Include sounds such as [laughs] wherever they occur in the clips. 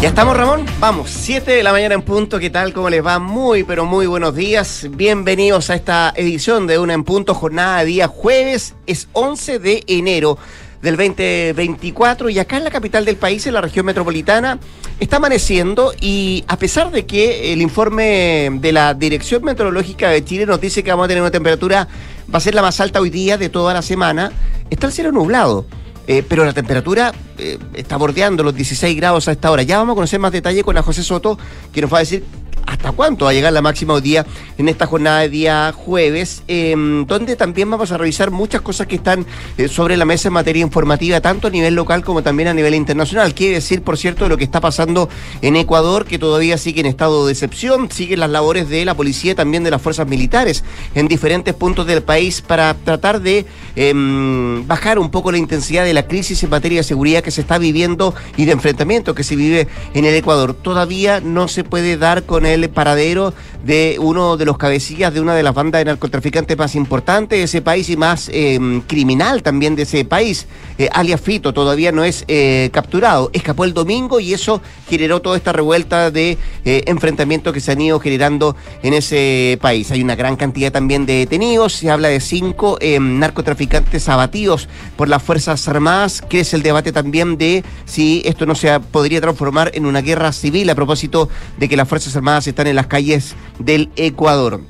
Ya estamos, Ramón. Vamos, 7 de la mañana en punto. ¿Qué tal? ¿Cómo les va? Muy, pero muy buenos días. Bienvenidos a esta edición de Una en Punto, jornada de día jueves. Es 11 de enero del 2024 y acá en la capital del país, en la región metropolitana, está amaneciendo y a pesar de que el informe de la Dirección Meteorológica de Chile nos dice que vamos a tener una temperatura, va a ser la más alta hoy día de toda la semana, está el cielo nublado. Eh, pero la temperatura eh, está bordeando los 16 grados a esta hora. Ya vamos a conocer más detalle con la José Soto, que nos va a decir hasta cuánto va a llegar la máxima hoy día en esta jornada de día jueves, em, donde también vamos a revisar muchas cosas que están eh, sobre la mesa en materia informativa, tanto a nivel local como también a nivel internacional. Quiere decir, por cierto, lo que está pasando en Ecuador, que todavía sigue en estado de excepción, siguen las labores de la policía y también de las fuerzas militares en diferentes puntos del país para tratar de em, bajar un poco la intensidad de la crisis en materia de seguridad que se está viviendo y de enfrentamiento que se vive en el Ecuador. Todavía no se puede dar con el paradero de uno de los cabecillas de una de las bandas de narcotraficantes más importantes de ese país y más em, criminal también de ese país, eh, alias Fito, todavía no es eh, capturado. Escapó el domingo y eso generó toda esta revuelta de eh, enfrentamientos que se han ido generando en ese país. Hay una gran cantidad también de detenidos, se habla de cinco em, narcotraficantes abatidos por las Fuerzas Armadas, es el debate también de si esto no se podría transformar en una guerra civil a propósito de que las Fuerzas Armadas están en las calles del Ecuador.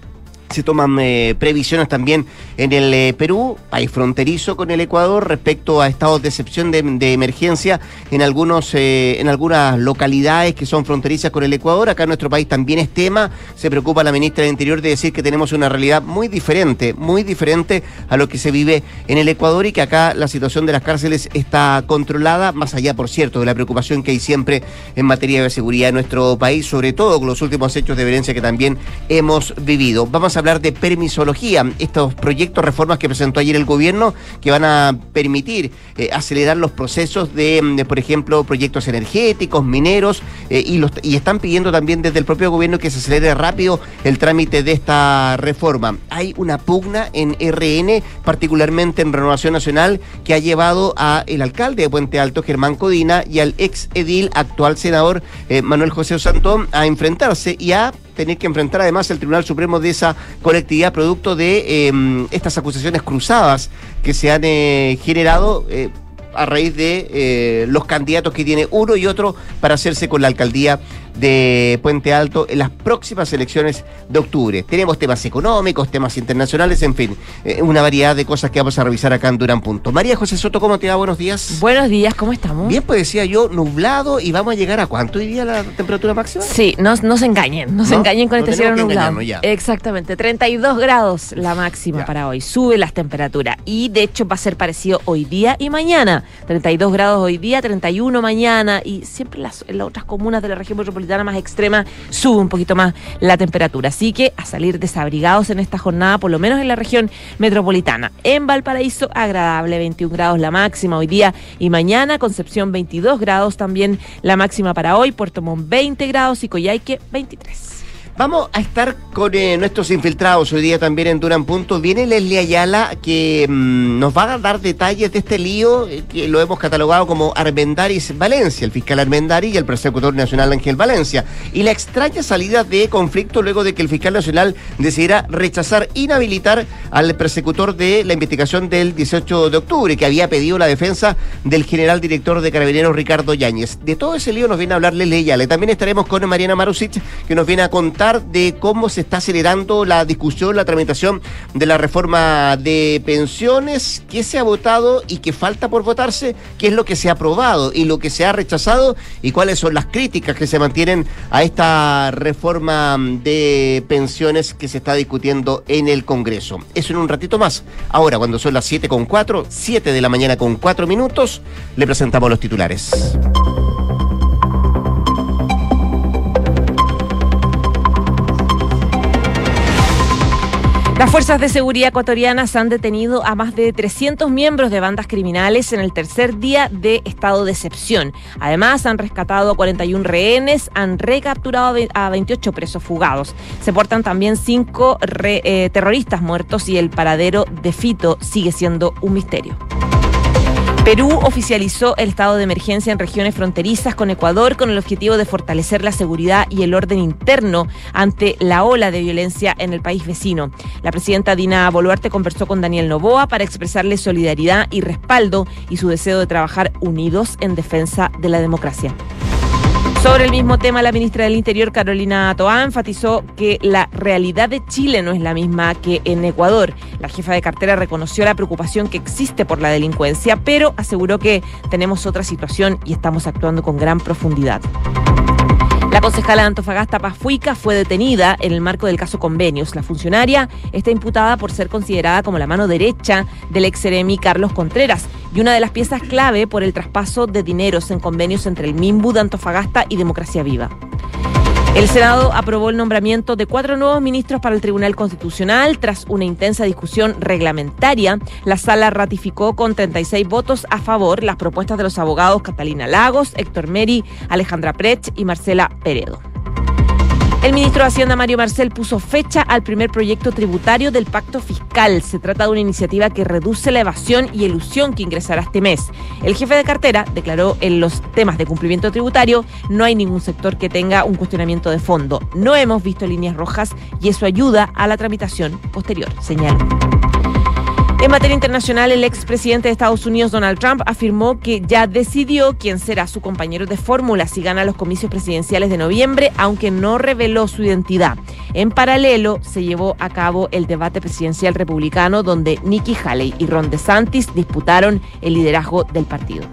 Se toman eh, previsiones también en el eh, Perú, país fronterizo con el Ecuador, respecto a estados de excepción de, emergencia en, algunos, eh, en algunas localidades que son fronterizas con el Ecuador. Acá en nuestro país también es tema. Se preocupa la ministra del Interior de decir que tenemos una realidad muy diferente, muy diferente a lo que se vive en el Ecuador y que acá la situación de las cárceles está controlada, más allá, por cierto, de la preocupación que hay siempre en materia de seguridad en nuestro país, sobre todo con los últimos hechos de violencia que también hemos vivido. Vamos a hablar de permisología, estos proyectos, reformas que presentó ayer el gobierno que van a permitir eh, acelerar los procesos de, por ejemplo, proyectos energéticos, mineros, eh, y, los, y están pidiendo también desde el propio gobierno que se acelere rápido el trámite de esta reforma. Hay una pugna en RN, particularmente en Renovación Nacional, que ha llevado a el alcalde de Puente Alto, Germán Codina, y al ex edil, actual senador eh, Manuel José Santón, a enfrentarse y a tener que enfrentar además el Tribunal Supremo de esa colectividad producto de em, estas acusaciones cruzadas que se han eh, generado. Eh, a raíz de eh, los candidatos que tiene uno y otro para hacerse con la alcaldía de Puente Alto en las próximas elecciones de octubre. Tenemos temas económicos, temas internacionales, en fin, eh, una variedad de cosas que vamos a revisar acá en Durán Punto. María José Soto, ¿cómo te va? Buenos días. Buenos días, ¿cómo estamos? Bien, pues decía yo, nublado y vamos a llegar a cuánto diría la temperatura máxima? Sí, no, no se engañen, no, se engañen con este cielo nublado. Exactamente, 32 grados la máxima para hoy, sube las temperaturas y de hecho va a ser parecido hoy día y mañana. 32 grados hoy día, 31 mañana y siempre las, en las otras comunas de la región metropolitana más extrema sube un poquito más la temperatura. Así que a salir desabrigados en esta jornada, por lo menos en la región metropolitana. En Valparaíso, agradable, 21 grados la máxima hoy día y mañana. Concepción, 22 grados también la máxima para hoy. Puerto Montt, 20 grados y Coyhaique, 23. Vamos a estar con eh, nuestros infiltrados hoy día también en Duran Punto. Viene Leslie Ayala que mm, nos va a dar detalles de este lío eh, que lo hemos catalogado como Armendaris Valencia, el fiscal Armendari y el persecutor nacional Ángel Valencia. Y la extraña salida de conflicto luego de que el fiscal nacional decidiera rechazar, inhabilitar al persecutor de la investigación del 18 de octubre, que había pedido la defensa del general director de Carabineros Ricardo Yáñez. De todo ese lío nos viene a hablar Leslie Ayala. También estaremos con Mariana Marusic, que nos viene a contar de cómo se está acelerando la discusión, la tramitación de la reforma de pensiones, qué se ha votado y qué falta por votarse, qué es lo que se ha aprobado y lo que se ha rechazado y cuáles son las críticas que se mantienen a esta reforma de pensiones que se está discutiendo en el Congreso. Eso en un ratito más. Ahora, cuando son las 7 con 4, 7 de la mañana con 4 minutos, le presentamos los titulares. Las fuerzas de seguridad ecuatorianas han detenido a más de 300 miembros de bandas criminales en el tercer día de estado de excepción. Además, han rescatado a 41 rehenes, han recapturado a 28 presos fugados. Se portan también cinco eh, terroristas muertos y el paradero de Fito sigue siendo un misterio. Perú oficializó el estado de emergencia en regiones fronterizas con Ecuador con el objetivo de fortalecer la seguridad y el orden interno ante la ola de violencia en el país vecino. La presidenta Dina Boluarte conversó con Daniel Novoa para expresarle solidaridad y respaldo y su deseo de trabajar unidos en defensa de la democracia. Sobre el mismo tema, la ministra del Interior, Carolina Toá, enfatizó que la realidad de Chile no es la misma que en Ecuador. La jefa de cartera reconoció la preocupación que existe por la delincuencia, pero aseguró que tenemos otra situación y estamos actuando con gran profundidad. La concejala de Antofagasta Pafuica fue detenida en el marco del caso Convenios. La funcionaria está imputada por ser considerada como la mano derecha del ex Carlos Contreras y una de las piezas clave por el traspaso de dineros en convenios entre el MIMBU de Antofagasta y Democracia Viva. El Senado aprobó el nombramiento de cuatro nuevos ministros para el Tribunal Constitucional. Tras una intensa discusión reglamentaria, la sala ratificó con 36 votos a favor las propuestas de los abogados Catalina Lagos, Héctor Meri, Alejandra Prech y Marcela Peredo. El ministro de Hacienda Mario Marcel puso fecha al primer proyecto tributario del pacto fiscal. Se trata de una iniciativa que reduce la evasión y elusión que ingresará este mes. El jefe de cartera declaró en los temas de cumplimiento tributario no hay ningún sector que tenga un cuestionamiento de fondo. No hemos visto líneas rojas y eso ayuda a la tramitación posterior, señaló. En materia internacional, el expresidente de Estados Unidos, Donald Trump, afirmó que ya decidió quién será su compañero de fórmula si gana los comicios presidenciales de noviembre, aunque no reveló su identidad. En paralelo, se llevó a cabo el debate presidencial republicano, donde Nikki Haley y Ron DeSantis disputaron el liderazgo del partido.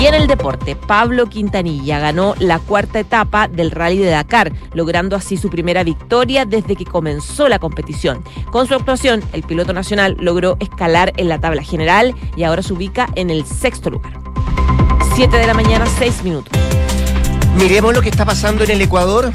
Y en el deporte, Pablo Quintanilla ganó la cuarta etapa del Rally de Dakar, logrando así su primera victoria desde que comenzó la competición. Con su actuación, el piloto nacional logró escalar en la tabla general y ahora se ubica en el sexto lugar. Siete de la mañana, seis minutos. Miremos lo que está pasando en el Ecuador.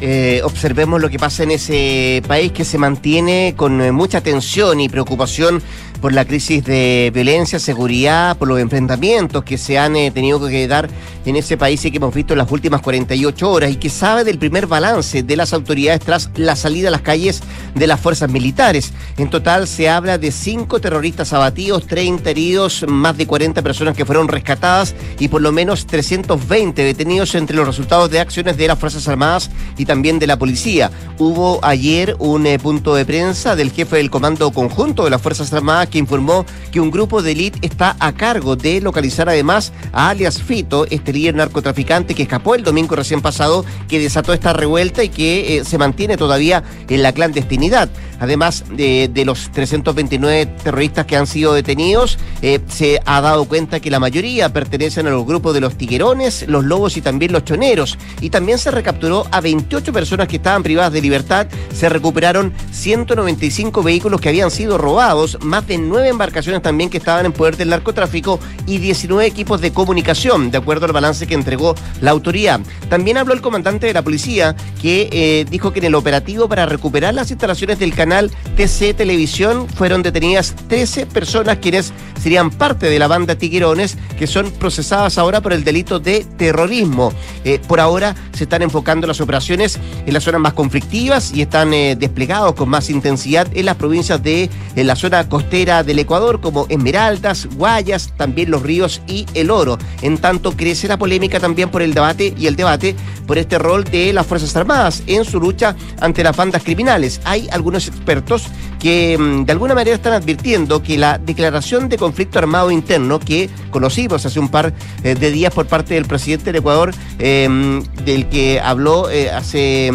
Eh, observemos lo que pasa en ese país que se mantiene con eh, mucha tensión y preocupación por la crisis de violencia, seguridad, por los enfrentamientos que se han eh, tenido que dar en ese país y que hemos visto en las últimas 48 horas y que sabe del primer balance de las autoridades tras la salida a las calles de las fuerzas militares. En total se habla de cinco terroristas abatidos, 30 heridos, más de 40 personas que fueron rescatadas y por lo menos 320 detenidos entre los resultados de acciones de las Fuerzas Armadas y también de la policía. Hubo ayer un eh, punto de prensa del jefe del Comando Conjunto de las Fuerzas Armadas que informó que un grupo de élite está a cargo de localizar además a alias Fito, este líder narcotraficante que escapó el domingo recién pasado, que desató esta revuelta y que eh, se mantiene todavía en la clandestinidad. Además de, los 329 terroristas que han sido detenidos, eh, se ha dado cuenta que la mayoría pertenecen a los grupos de los tiguerones, los lobos y también los choneros. Y también se recapturó a 28 personas que estaban privadas de libertad. Se recuperaron 195 vehículos que habían sido robados, más de nueve embarcaciones también que estaban en poder del narcotráfico y 19 equipos de comunicación, de acuerdo al balance que entregó la autoridad. También habló el comandante de la policía que eh, dijo que en el operativo para recuperar las instalaciones del canal TC Televisión fueron detenidas 13 personas quienes serían parte de la banda Tiguerones que son procesadas ahora por el delito de terrorismo. Eh, por ahora se están enfocando las operaciones en las zonas más conflictivas y están eh, desplegados con más intensidad en las provincias de la zona costera del Ecuador como Esmeraldas, Guayas, también los ríos y el oro. En tanto crece polémica también por el debate y el debate por este rol de las Fuerzas Armadas en su lucha ante las bandas criminales. Hay algunos expertos que mm, de alguna manera están advirtiendo que la declaración de conflicto armado interno que conocimos hace un par eh, de días por parte del presidente del Ecuador, em, del que habló eh, hace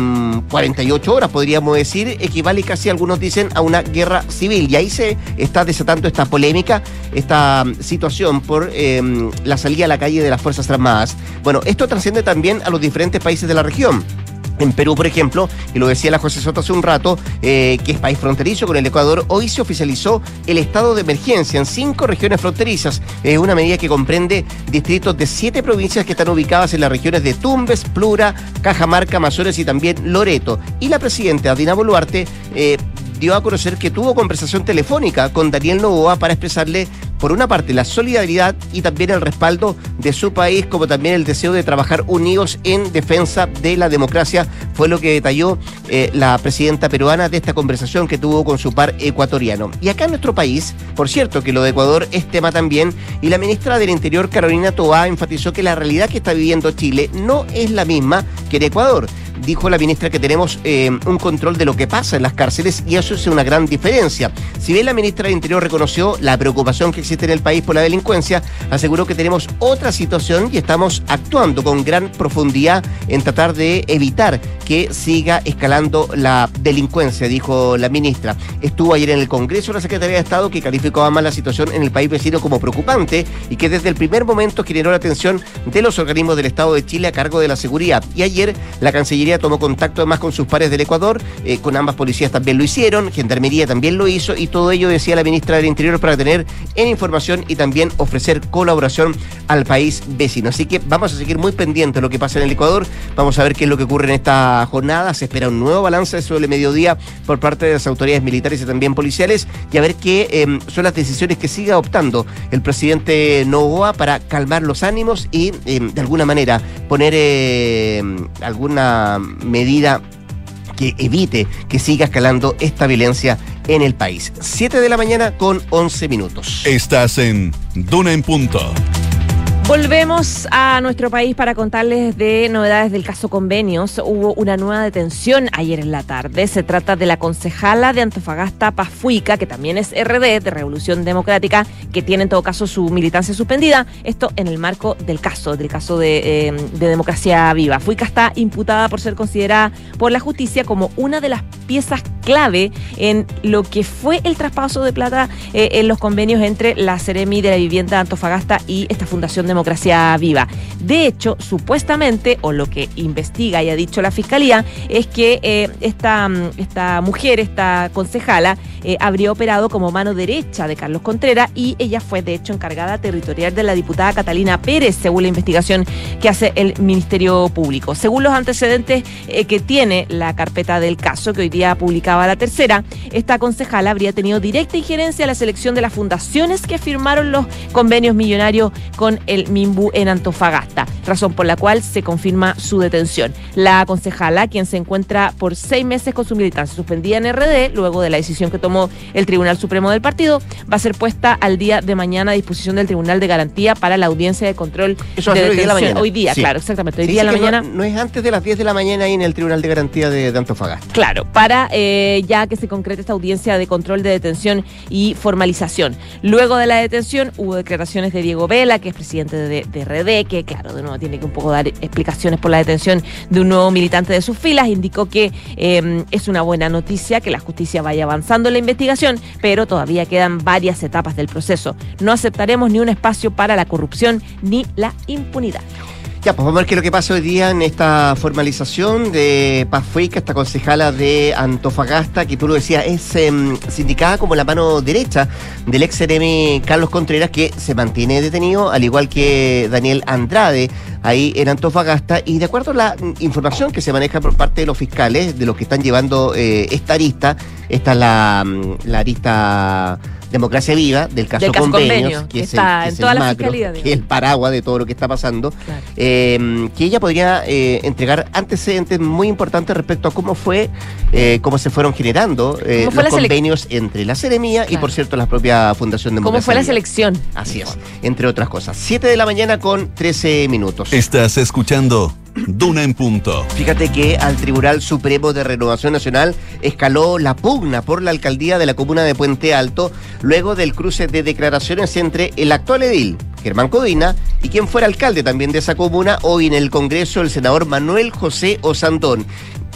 48 mm, horas, podríamos decir, equivale casi, algunos dicen, a una guerra civil. Y ahí se está desatando esta polémica, esta mm, situación por em, la salida a la calle de las Fuerzas Armadas. Bueno, esto trasciende también a los diferentes países de la región. En Perú, por ejemplo, y lo decía la José Soto hace un rato, eh, que es país fronterizo con el Ecuador, hoy se oficializó el estado de emergencia en cinco regiones fronterizas. Es una medida que comprende distritos de siete provincias que están ubicadas en las regiones de Tumbes, Plura, Cajamarca, Amazonas y también Loreto. Y la presidenta Dina Boluarte eh, dio a conocer que tuvo conversación telefónica con Daniel Novoa para expresarle, por una parte, la solidaridad y también el respaldo de su país, como también el deseo de trabajar unidos en defensa de la democracia, fue lo que detalló eh, la presidenta peruana de esta conversación que tuvo con su par ecuatoriano. Y acá en nuestro país, por cierto, que lo de Ecuador es tema también, y la ministra del Interior, Carolina Toá, enfatizó que la realidad que está viviendo Chile no es la misma que en Ecuador dijo la ministra que tenemos eh, un control de lo que pasa en las cárceles y eso es una gran diferencia. Si bien la ministra del Interior reconoció la preocupación que existe en el país por la delincuencia, aseguró que tenemos otra situación y estamos actuando con gran profundidad en tratar de evitar que siga escalando la delincuencia, dijo la ministra. Estuvo ayer en el Congreso la Secretaría de Estado que calificó a más la situación en el país vecino como preocupante y que desde el primer momento generó la atención de los organismos del Estado de Chile a cargo de la seguridad. Y ayer la Cancillería tomó contacto además con sus pares del Ecuador, eh, con ambas policías también lo hicieron, Gendarmería también lo hizo y todo ello decía la ministra del Interior para tener en información y también ofrecer colaboración al país vecino. Así que vamos a seguir muy pendientes de lo que pasa en el Ecuador, vamos a ver qué es lo que ocurre en esta jornada, se espera un nuevo balance sobre el mediodía por parte de las autoridades militares y también policiales y a ver qué em, son las decisiones que sigue adoptando el presidente Novoa para calmar los ánimos y em, de alguna manera poner em, alguna medida que evite que siga escalando esta violencia en el país. 7 de la mañana con 11 minutos. Estás en Duna en Punto. Volvemos a nuestro país para contarles de novedades del caso Convenios. Hubo una nueva detención ayer en la tarde. Se trata de la concejala de Antofagasta, Pafuica, que también es RD, de Revolución Democrática, que tiene en todo caso su militancia suspendida. Esto en el marco del caso, del caso de, eh, Democracia Viva. Fuica está imputada por ser considerada por la justicia como una de las piezas clave en lo que fue el traspaso de plata eh, en los convenios entre la Ceremi de la Vivienda de Antofagasta y esta Fundación Democracia Viva. De hecho, supuestamente, o lo que investiga y ha dicho la Fiscalía, es que eh, esta, mm, esta mujer, esta concejala, eh, habría operado como mano derecha de Carlos Contreras y ella fue, de hecho, encargada territorial de la diputada Catalina Pérez, según la investigación que hace el Ministerio Público. Según los antecedentes que tiene la carpeta del caso, que hoy día publicado la tercera, esta concejala habría tenido directa injerencia a la selección de las fundaciones que firmaron los convenios millonarios con el Mimbu en Antofagasta, razón por la cual se confirma su detención. La concejala, quien se encuentra por seis meses con su militancia suspendida en RD, luego de la decisión que tomó el Tribunal Supremo del partido, va a ser puesta al día de mañana a disposición del Tribunal de Garantía para la audiencia de control Eso de hoy día, la mañana. hoy día claro, exactamente. Hoy día la mañana. No, es antes de las 10 de la mañana ahí en el Tribunal de Garantía de, Antofagasta. Claro, para eh, ya que se concreta esta audiencia de control de detención y formalización. Luego de la detención hubo declaraciones de Diego Vela, que es presidente de, RD, que claro, de nuevo tiene que un poco dar explicaciones por la detención de un nuevo militante de sus filas. Indicó que em, es una buena noticia que la justicia vaya avanzando en la investigación, pero todavía quedan varias etapas del proceso. No aceptaremos ni un espacio para la corrupción ni la impunidad. Ya, pues vamos a ver qué es lo que pasa hoy día en esta formalización de Paz Fuica, esta concejala de Antofagasta, que tú lo decías, es em, sindicada como la mano derecha del ex CNM Carlos Contreras, que se mantiene detenido, al igual que Daniel Andrade, ahí en Antofagasta. Y de acuerdo a la información que se maneja por parte de los fiscales, de los que están llevando eh, esta arista, esta es la, mm, la arista Democracia Viva, del caso, Convenios, que, es el, macro, que es el paraguas de todo lo que está pasando, eh, que ella podría eh, entregar antecedentes muy importantes respecto a cómo fue, eh, cómo se fueron generando los convenios entre la Seremía y, por cierto, la propia Fundación Democracia ¿Cómo fue la selección? Así es, entre otras cosas. Siete de la mañana con 13 minutos. Estás escuchando Duna en punto. Fíjate que al Tribunal Supremo de Renovación Nacional escaló la pugna por la alcaldía de la comuna de Puente Alto luego del cruce de declaraciones entre el actual edil, Germán Codina, y quien fuera alcalde también de esa comuna, hoy en el Congreso, el senador Manuel José Osandón.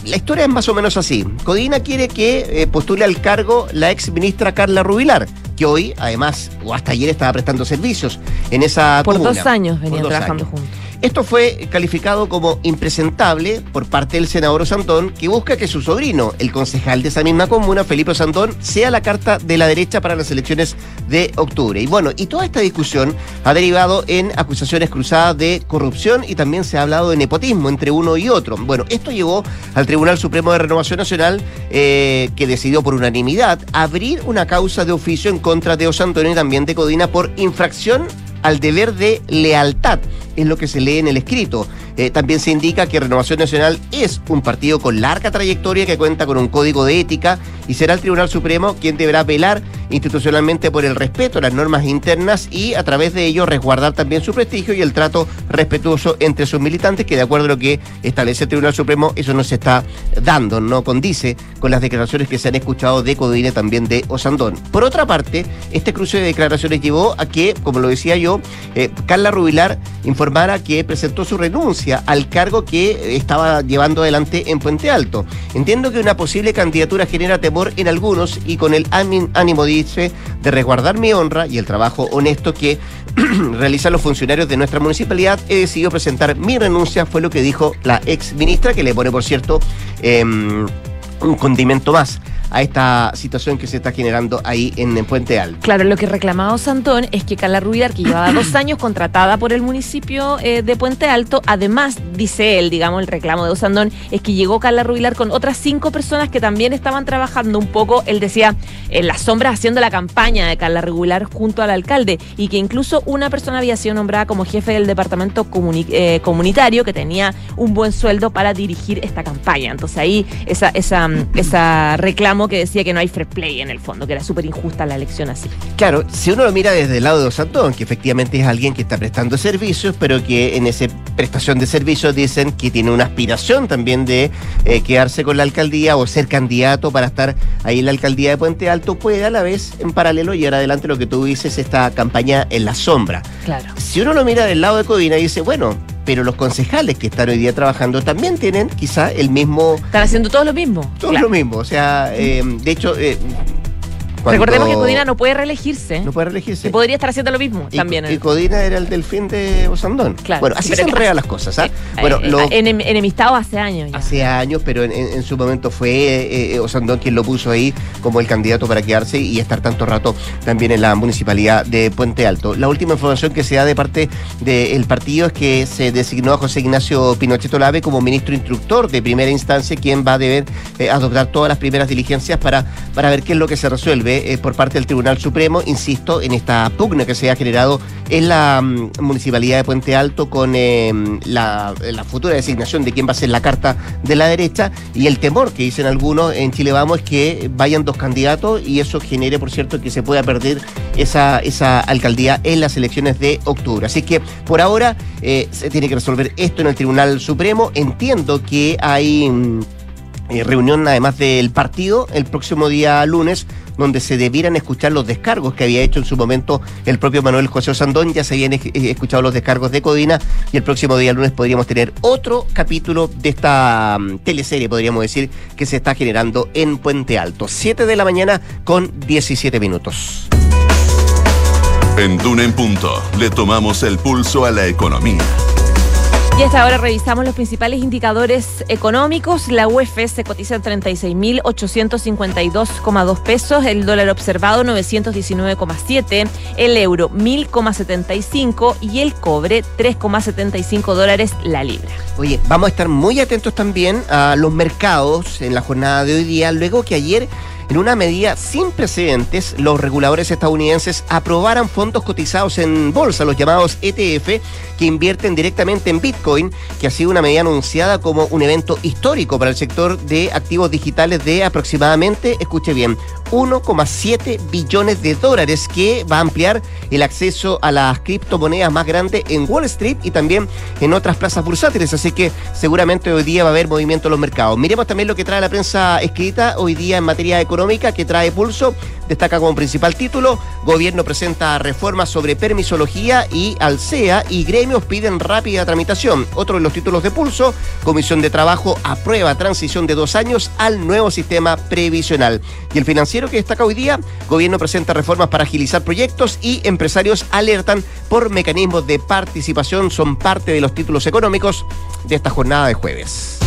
La historia es más o menos así. Codina quiere que eh, postule al cargo la ex ministra Carla Rubilar, que hoy, además, o hasta ayer estaba prestando servicios en esa Por dos años venían trabajando juntos. Esto fue calificado como impresentable por parte del senador Osandón, que busca que su sobrino, el concejal de esa misma comuna, Felipe Osandón, sea la carta de la derecha para las elecciones de octubre. Y bueno, y toda esta discusión ha derivado en acusaciones cruzadas de corrupción y también se ha hablado de nepotismo entre uno y otro. Bueno, esto llevó al Tribunal Supremo de Renovación Nacional, eh, que decidió por unanimidad abrir una causa de oficio en contra de Osandón y también de Codina por infracción al deber de lealtad, es lo que se lee en el escrito. Eh, también se indica que Renovación Nacional es un partido con larga trayectoria que cuenta con un código de ética y será el Tribunal Supremo quien deberá velar institucionalmente por el respeto a las normas internas y a través de ello resguardar también su prestigio y el trato respetuoso entre sus militantes, que de acuerdo a lo que establece el Tribunal Supremo, eso no se está dando, no condice con las declaraciones que se han escuchado de Codine también de Osandón. Por otra parte, este cruce de declaraciones llevó a que, como lo decía yo, eh, Carla Rubilar informara que presentó su renuncia al cargo que estaba llevando adelante en Puente Alto. Entiendo que una posible candidatura genera temor en algunos y con el ánimo de de resguardar mi honra y el trabajo honesto que [clears throat] realizan los funcionarios de nuestra municipalidad, he decidido presentar mi renuncia, fue lo que dijo la ex ministra, que le pone, por cierto, em, un condimento más a esta situación que se está generando ahí en, Puente Alto. Claro, lo que reclamaba Santón es que Carla Ruidar, que llevaba dos años contratada por el municipio eh, de Puente Alto, además, dice él, digamos, el reclamo de Osandón, es que llegó Carla Rubilar con otras cinco personas que también estaban trabajando un poco, él decía, en las sombras haciendo la campaña de Carla Rubilar junto al alcalde, y que incluso una persona había sido nombrada como jefe del departamento eh, comunitario que tenía un buen sueldo para dirigir esta campaña. Entonces ahí esa, esa, esa reclamo que decía que no hay free play en el fondo, que era súper injusta la elección así. Claro, si uno lo mira desde el lado de Osandón, que efectivamente es alguien que está prestando servicios, pero que en esa prestación de servicios dicen que tiene una aspiración también de eh, quedarse con la alcaldía o ser candidato para estar ahí en la alcaldía de Puente Alto, puede a la vez en paralelo llevar adelante lo que tú dices, esta campaña en la sombra. Claro. Si uno lo mira del lado de Codina y dice, bueno, pero los concejales que están hoy día trabajando también tienen quizá el mismo... Están haciendo todo lo mismo. Todo lo mismo, o sea, eh, de hecho... Eh, Recordemos que Codina no puede reelegirse. No puede reelegirse. Y podría estar haciendo lo mismo también. Y Codina era el delfín de Osandón. Claro. Bueno, así se enredan las cosas. ¿ah? bueno, eh, enemistado hace años. Hace años, pero en, su momento fue eh, eh, Osandón quien lo puso ahí como el candidato para quedarse y estar tanto rato también en la municipalidad de Puente Alto. La última información que se da de parte del partido es que se designó a José Ignacio Pinochet Olave como ministro instructor de primera instancia, quien va a deber adoptar todas las primeras diligencias para, para ver qué es lo que se resuelve eh, por parte del Tribunal Supremo, insisto, en esta pugna que se ha generado en la mm, Municipalidad de Puente Alto con eh, la, futura designación de quién va a ser la carta de la derecha y el temor que dicen algunos en Chile Vamos es que vayan dos candidatos y eso genere, por cierto, que se pueda perder esa, esa alcaldía en las elecciones de octubre. Así que por ahora eh, se tiene que resolver esto en el Tribunal Supremo. Entiendo que hay... Mm, reunión además del partido el próximo día lunes donde se debieran escuchar los descargos que había hecho en su momento el propio Manuel José Osandón. Ya se habían eh, escuchado los descargos de Codina y el próximo día lunes podríamos tener otro capítulo de esta mm, teleserie, podríamos decir, que se está generando en Puente Alto. 7 de la mañana con 17 minutos. En Duna en Punto le tomamos el pulso a la economía. Y hasta ahora revisamos los principales indicadores económicos. La UEF se cotiza en 36.852,2 pesos, el dólar observado 919,7, el euro 1.000,75 y el cobre 3,75 dólares la libra. Oye, vamos a estar muy atentos también a los mercados en la jornada de hoy día, luego que ayer en una medida sin precedentes, los reguladores estadounidenses aprobaran fondos cotizados en bolsa, los llamados ETF, que invierten directamente en Bitcoin, que ha sido una medida anunciada como un evento histórico para el sector de activos digitales de aproximadamente, escuche bien, 1,7 billones de dólares que va a ampliar el acceso a las criptomonedas más grandes en Wall Street y también en otras plazas bursátiles. Así que seguramente hoy día va a haber movimiento en los mercados. Miremos también lo que trae la prensa escrita hoy día en materia económica económica que trae pulso. Destaca como principal título, gobierno presenta reformas sobre permisología y Alcea y gremios piden rápida tramitación. Otro de los títulos de pulso, Comisión de Trabajo aprueba transición de dos años al nuevo sistema previsional. Y el financiero que destaca hoy día, gobierno presenta reformas para agilizar proyectos y empresarios alertan por mecanismos de participación. Son parte de los títulos económicos de esta jornada de jueves.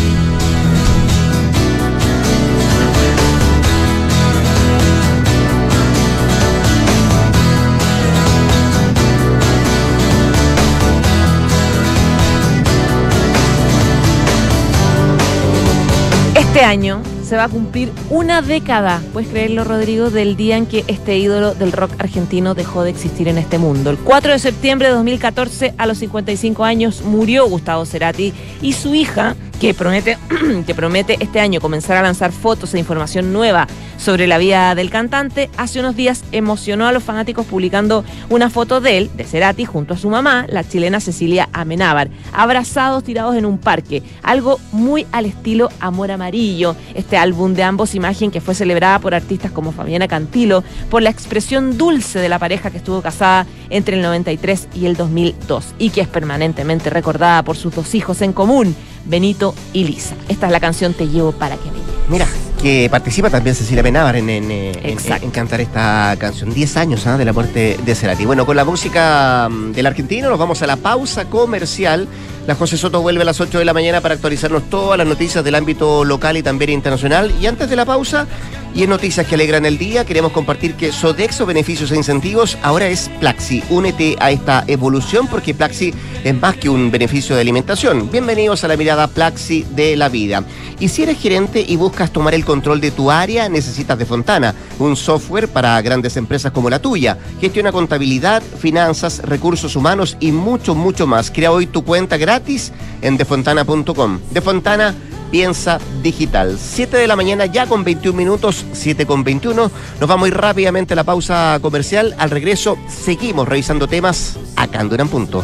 Año se va a cumplir una década, puedes creerlo Rodrigo, del día en que este ídolo del rock argentino dejó de existir en este mundo. El 4 de septiembre de 2014, a los 55 años, murió Gustavo Cerati y su hija, que promete, [clears throat] que promete este año comenzar a lanzar fotos e información nueva sobre la vida del cantante, hace unos días emocionó a los fanáticos publicando una foto de él, de Cerati, junto a su mamá, la chilena Cecilia Amenábar, abrazados tirados en un parque, algo muy al estilo Amor Amarillo, este álbum de ambos imagen que fue celebrada por artistas como Fabiana Cantilo, por la expresión dulce de la pareja que estuvo casada entre el 93 y el 2002 y que es permanentemente recordada por sus dos hijos en común, Benito y Lisa. Esta es la canción Te llevo para que me Mira, que participa también Cecilia Benávar en, en, cantar esta canción. Diez años ¿ah? de la muerte de Cerati. Bueno, con la música mm, del argentino nos vamos a la pausa comercial. La José Soto vuelve a las 8 de la mañana para actualizarnos todas las noticias del ámbito local y también internacional. Y antes de la pausa, y en noticias que alegran el día, queremos compartir que Sodexo Beneficios e Incentivos ahora es Plaxi. Únete a esta evolución porque Plaxi es más que un beneficio de alimentación. Bienvenidos a la mirada Plaxi de la vida. Y si eres gerente y buscas tomar el control de tu área, necesitas de Fontana, un software para grandes empresas como la tuya. Gestiona contabilidad, finanzas, recursos humanos y mucho, mucho más. Crea hoy tu cuenta gratis en defontana.com. De Fontana Piensa Digital. 7 de la mañana ya con 21 minutos, 7 con 21. Nos vamos a ir rápidamente a la pausa comercial. Al regreso seguimos revisando temas acá en Durán Punto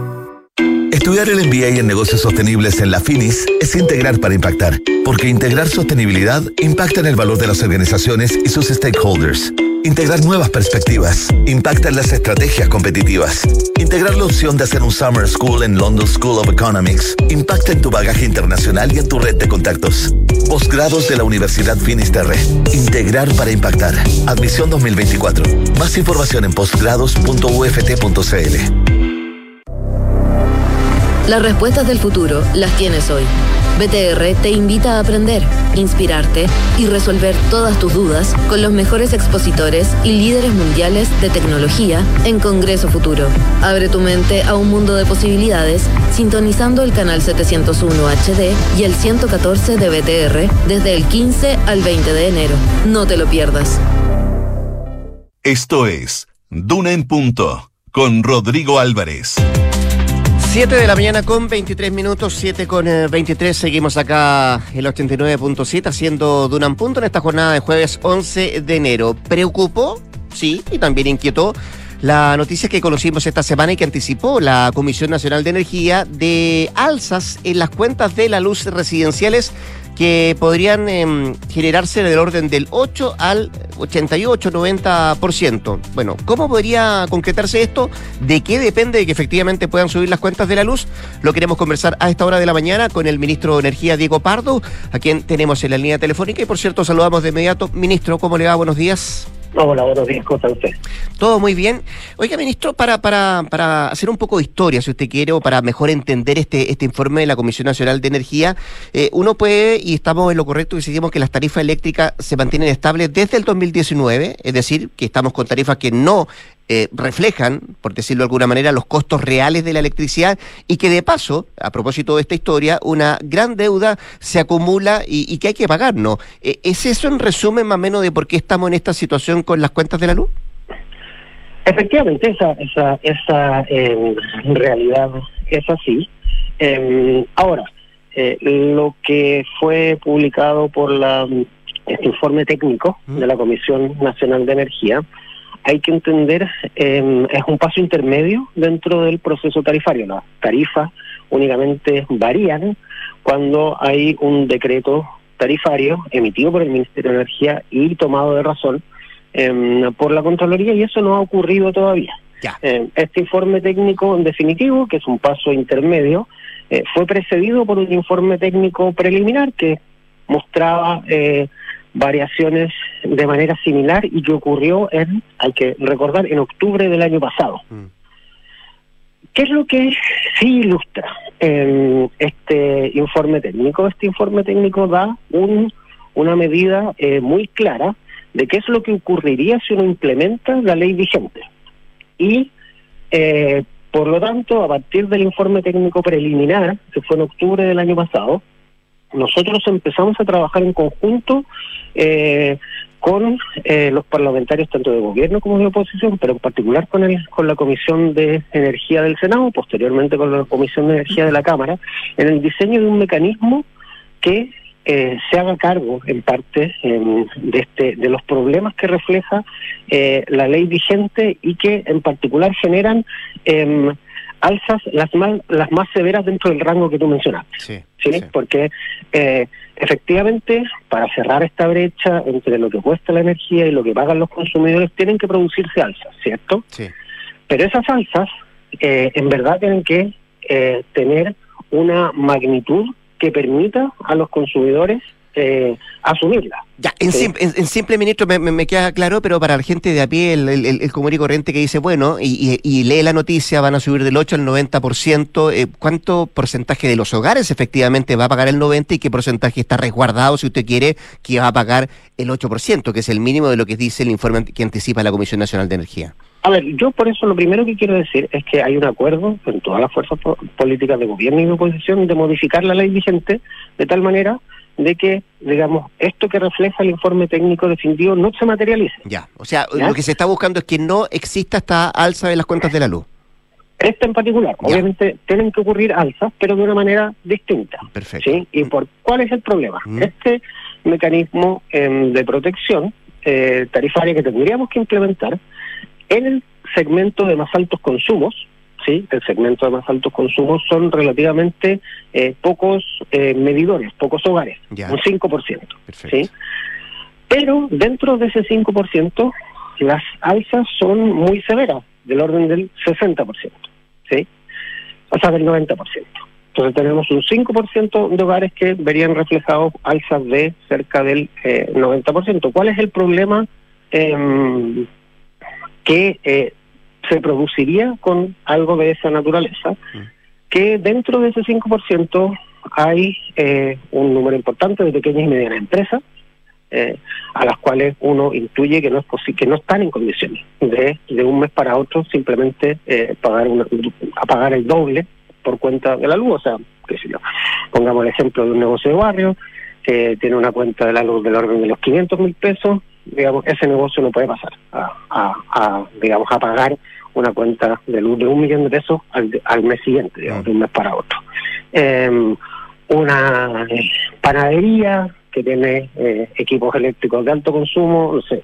Estudiar el MBA en negocios sostenibles en la FINIS es integrar para impactar, porque integrar sostenibilidad impacta en el valor de las organizaciones y sus stakeholders. Integrar nuevas perspectivas impacta en las estrategias competitivas. Integrar la opción de hacer un Summer School en London School of Economics impacta en tu bagaje internacional y en tu red de contactos. Posgrados de la Universidad Finisterre. Integrar para impactar. Admisión 2024. Más información en posgrados.uft.cl. Las respuestas del futuro las tienes hoy. BTR te invita a aprender, inspirarte y resolver todas tus dudas con los mejores expositores y líderes mundiales de tecnología en Congreso Futuro. Abre tu mente a un mundo de posibilidades sintonizando el canal 701 HD y el 114 de BTR desde el 15 al 20 de enero. No te lo pierdas. Esto es Duna en Punto con Rodrigo Álvarez. 7 de la mañana con 23 minutos, 7 con 23. Eh, seguimos acá el 89.7 haciendo Dunan Punto en esta jornada de jueves 11 de enero. ¿Preocupó? Sí, y también inquietó La noticia que conocimos esta semana y que anticipó la Comisión Nacional de Energía de alzas en las cuentas de la luz residenciales que podrían em, generarse del orden del 8 al 88-90%. Bueno, ¿cómo podría concretarse esto? ¿De qué depende de que efectivamente puedan subir las cuentas de la luz? Lo queremos conversar a esta hora de la mañana con el ministro de Energía, Diego Pardo, a quien tenemos en la línea telefónica y por cierto saludamos de inmediato. Ministro, ¿cómo le va? Buenos días. Hola, buenos días, ¿cómo está usted? Todo muy bien. Oiga, ministro, para, para, para hacer un poco de historia, si usted quiere, o para mejor entender este, este informe de la Comisión Nacional de Energía, eh, uno puede, y estamos en lo correcto, decidimos que las tarifas eléctricas se mantienen estables desde el 2019, es decir, que estamos con tarifas que no eh, reflejan, por decirlo de alguna manera, los costos reales de la electricidad y que de paso, a propósito de esta historia, una gran deuda se acumula y, que hay que pagar, ¿no? Eh, ¿Es eso en resumen más o menos de por qué estamos en esta situación con las cuentas de la luz? Efectivamente, esa, esa, esa em, realidad es así. Em, ahora, eh, lo que fue publicado por la, este informe técnico de la Comisión Nacional de Energía hay que entender, eh, es un paso intermedio dentro del proceso tarifario. Las tarifas únicamente varían cuando hay un decreto tarifario emitido por el Ministerio de Energía y tomado de razón em, por la Contraloría y eso no ha ocurrido todavía. Em, este informe técnico en definitivo, que es un paso intermedio, eh, fue precedido por un informe técnico preliminar que mostraba eh, variaciones de manera similar y que ocurrió en, hay que recordar, en octubre del año pasado. Mm. ¿Qué es lo que sí ilustra en este informe técnico? Este informe técnico da un, una medida eh, muy clara de qué es lo que ocurriría si uno implementa la ley vigente. Y, eh, por lo tanto, a partir del informe técnico preliminar, que fue en octubre del año pasado, nosotros empezamos a trabajar en conjunto eh, con eh, los parlamentarios tanto de gobierno como de oposición, pero en particular con, el, con la Comisión de Energía del Senado, posteriormente con la Comisión de Energía de la Cámara, en el diseño de un mecanismo que eh, se haga cargo en parte de este de los problemas que refleja la ley vigente y que en particular generan em, alzas las más, las más severas dentro del rango que tú mencionaste. Sí, ¿sí? Porque eh, efectivamente, para cerrar esta brecha entre lo que cuesta la energía y lo que pagan los consumidores, tienen que producirse alzas, ¿cierto? Sí. Pero esas alzas, eh, en verdad, tienen que eh, tener una magnitud que permita a los consumidores eh, asumirla. Ya, en, simple, ministro, me, queda claro, pero para la gente de a pie, el, el, común y corriente que dice, bueno, y, lee la noticia, van a subir del 8 al 90%, eh, ¿cuánto porcentaje de los hogares efectivamente va a pagar el 90% y qué porcentaje está resguardado, si usted quiere, que va a pagar el 8%, que es el mínimo de lo que dice el informe que anticipa la Comisión Nacional de Energía? A ver, yo por eso lo primero que quiero decir es que hay un acuerdo en todas las fuerzas políticas de gobierno y de oposición de modificar la ley vigente de tal manera de que, digamos, esto que refleja el informe técnico definitivo no se materialice. Ya, o sea, lo que se está buscando es que no exista esta alza de las cuentas de la luz. Esta en particular, obviamente tienen que ocurrir alzas, pero de una manera distinta. Perfecto. ¿sí? ¿Y por cuál es el problema? Mm. Este mecanismo em, de protección eh, tarifaria que tendríamos que implementar en el segmento de más altos consumos, ¿sí? el segmento de más altos consumos son relativamente eh, pocos eh, medidores, pocos hogares, un 5%. ¿sí? Pero dentro de ese 5%, las alzas son muy severas, del orden del 60%, ¿sí? o sea, del 90%. Entonces tenemos un 5% de hogares que verían reflejados alzas de cerca del 90%. Eh, ¿Cuál es el problema em, que se produciría con algo de esa naturaleza, mm. que dentro de ese 5% hay eh, un número importante de pequeñas y medianas empresas, eh, a las cuales uno intuye que no es que no están en condiciones de de un mes para otro simplemente eh, pagar una, a pagar el doble por cuenta de la luz, o sea, qué sé yo, pongamos el ejemplo de un negocio de barrio que tiene una cuenta de la luz del orden de los 500 mil pesos, digamos, ese negocio no puede pasar a, a digamos, a pagar una cuenta de luz de un millón de pesos al, mes siguiente, digamos, de un mes para otro. Em, una panadería que tiene eh, equipos eléctricos de alto consumo, no sé,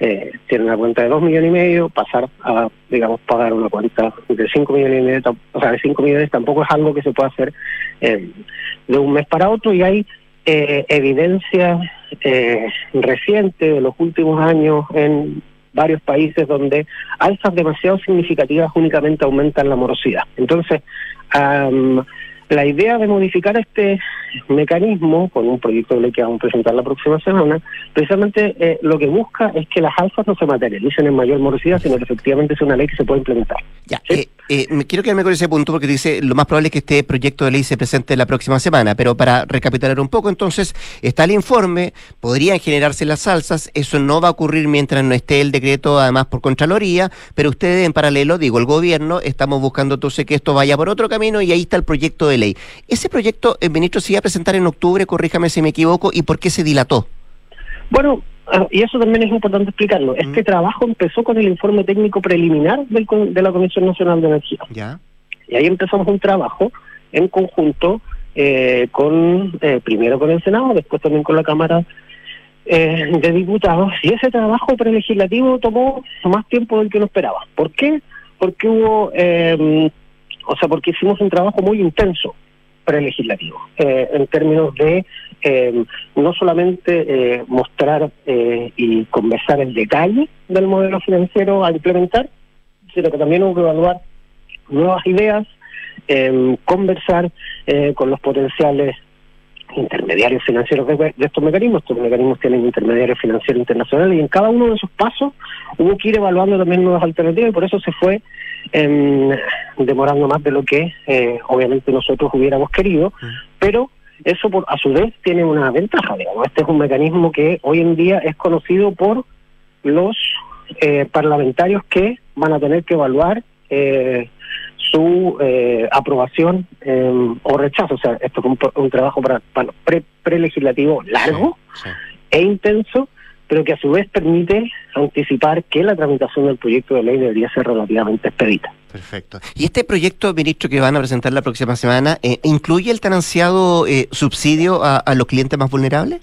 eh, tiene una cuenta de 2 millones y medio, pasar a, digamos, pagar una cuenta de 5 millones y medio, o sea, de 5 millones tampoco es algo que se pueda hacer eh, de un mes para otro y hay eh, evidencia eh, reciente de los últimos años en varios países donde alzas demasiado significativas únicamente aumentan la morosidad. Entonces, la idea de modificar este mecanismo con un proyecto de ley que vamos a presentar la próxima semana, precisamente eh, lo que busca es que las alzas no se materialicen en mayor morosidad, sino que efectivamente sea una ley que se pueda implementar. Ya, eh, eh, me quiero quedarme con ese punto porque dice lo más probable es que este proyecto de ley se presente la próxima semana, pero para recapitular un poco, entonces está el informe, podrían generarse las alzas, eso no va a ocurrir mientras no esté el decreto, además por Contraloría, pero ustedes en paralelo, digo, el gobierno, estamos buscando entonces que esto vaya por otro camino y ahí está el proyecto de ley. Ese proyecto, el ministro, se iba a presentar en octubre, corríjame si me equivoco, ¿y por qué se dilató? Bueno, ah, y eso también es importante explicarlo. Este trabajo empezó con el informe técnico preliminar del, de la Comisión Nacional de Energía. Ya. Y ahí empezamos un trabajo en conjunto eh, con, eh, primero con el Senado, después también con la Cámara eh, de Diputados. Y ese trabajo prelegislativo tomó más tiempo del que uno esperaba. ¿Por qué? Porque hubo, o sea, porque hicimos un trabajo muy intenso prelegislativo, eh, en términos de eh, no solamente eh, mostrar y conversar el detalle del modelo financiero a implementar, sino que también hubo que evaluar nuevas ideas, conversar con los potenciales intermediarios financieros de, estos mecanismos. Estos mecanismos tienen intermediarios financieros internacionales y en cada uno de esos pasos hubo que ir evaluando también nuevas alternativas y por eso se fue eh, demorando más de lo que eh, obviamente nosotros hubiéramos querido, pero eso por, a su vez tiene una ventaja, digamos. Este es un mecanismo que hoy en día es conocido por los eh, parlamentarios que van a tener que evaluar eh, su eh, aprobación em, o rechazo. O sea, esto es un, trabajo para, pre-legislativo largo e intenso, pero que a su vez permite anticipar que la tramitación del proyecto de ley debería ser relativamente expedita. Perfecto. ¿Y este proyecto, ministro, que van a presentar la próxima semana, eh, incluye el tan ansiado eh, subsidio a, los clientes más vulnerables?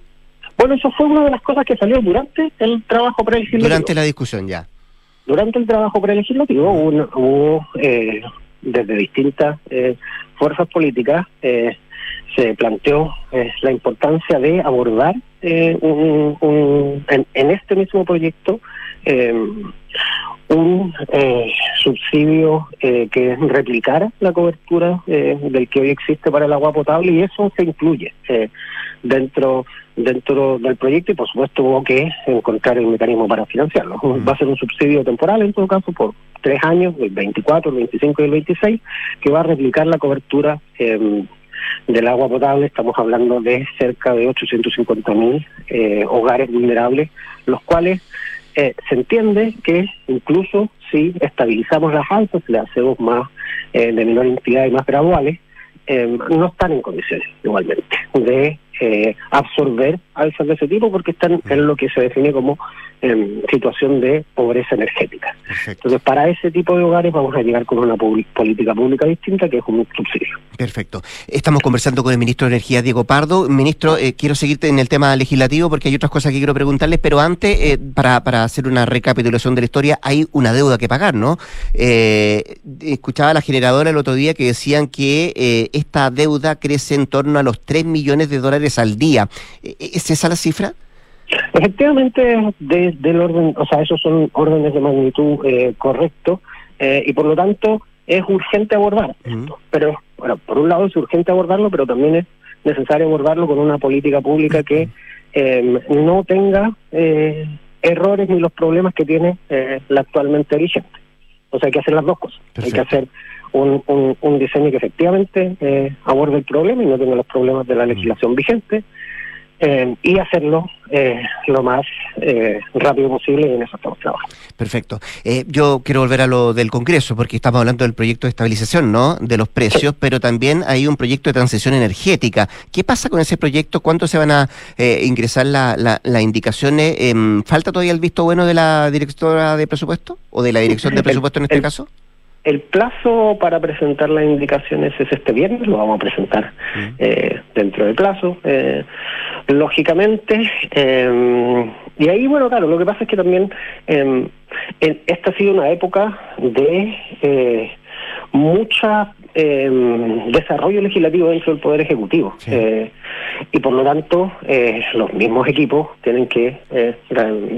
Bueno, eso fue una de las cosas que salió durante el trabajo prelegislativo. Durante la discusión, ya. Durante el trabajo prelegislativo hubo, hubo eh, desde distintas eh, fuerzas políticas eh, se planteó eh, la importancia de abordar un, en, este mismo proyecto un subsidio que replicara la cobertura del que hoy existe para el agua potable y eso se incluye dentro dentro del proyecto y por supuesto hubo que encontrar el mecanismo para financiarlo. Va a ser un subsidio temporal en todo caso por tres años, el 24, el 25 y el 26, que va a replicar la cobertura em, del agua potable. Estamos hablando de cerca de 850 mil eh, hogares vulnerables, los cuales eh, se entiende que incluso si estabilizamos las alzas, le hacemos más eh, de menor entidad y más graduales, em, no están en condiciones igualmente de eh, absorber alzas de ese tipo porque están en lo que se define como em, situación de pobreza energética. Entonces, para ese tipo de hogares vamos a llegar con una política pública distinta que es un subsidio. Perfecto. Estamos conversando con el ministro de Energía, Diego Pardo. Ministro, eh, quiero seguirte en el tema legislativo porque hay otras cosas que quiero preguntarles, pero antes, eh, para, para hacer una recapitulación de la historia, hay una deuda que pagar, ¿no? escuchaba a la generadora el otro día que decían que esta deuda crece en torno a los 3 millones de dólares al día. ¿E-, ¿Es esa la cifra? Efectivamente, del orden, o sea, esos son órdenes de magnitud eh, correctos eh, y por lo tanto es urgente abordar esto. Pero, bueno, por un lado es urgente abordarlo, pero también es necesario abordarlo con una política pública que em, no tenga eh, errores ni los problemas que tiene la actualmente vigente. O sea, hay que hacer las dos cosas. Hay que hacer un, un, diseño que efectivamente eh, aborde el problema y no tenga los problemas de la mm. legislación vigente eh, y hacerlo eh, lo más eh, rápido posible y en eso estamos trabajando. Perfecto. yo quiero volver a lo del Congreso porque estamos hablando del proyecto de estabilización, ¿no? De los precios, pero también hay un proyecto de transición energética. ¿Qué pasa con ese proyecto? ¿Cuándo se van a ingresar las la, indicaciones? Em, ¿Falta todavía el visto bueno de la directora de presupuesto o de la dirección de presupuesto en este caso? El plazo para presentar las indicaciones es este viernes, lo vamos a presentar eh, dentro del plazo. Eh, lógicamente, em, y ahí, bueno, claro, lo que pasa es que también em, esta ha sido una época de eh, mucha eh, desarrollo legislativo dentro del Poder Ejecutivo. Eh, y por lo tanto, eh, los mismos equipos tienen que, eh,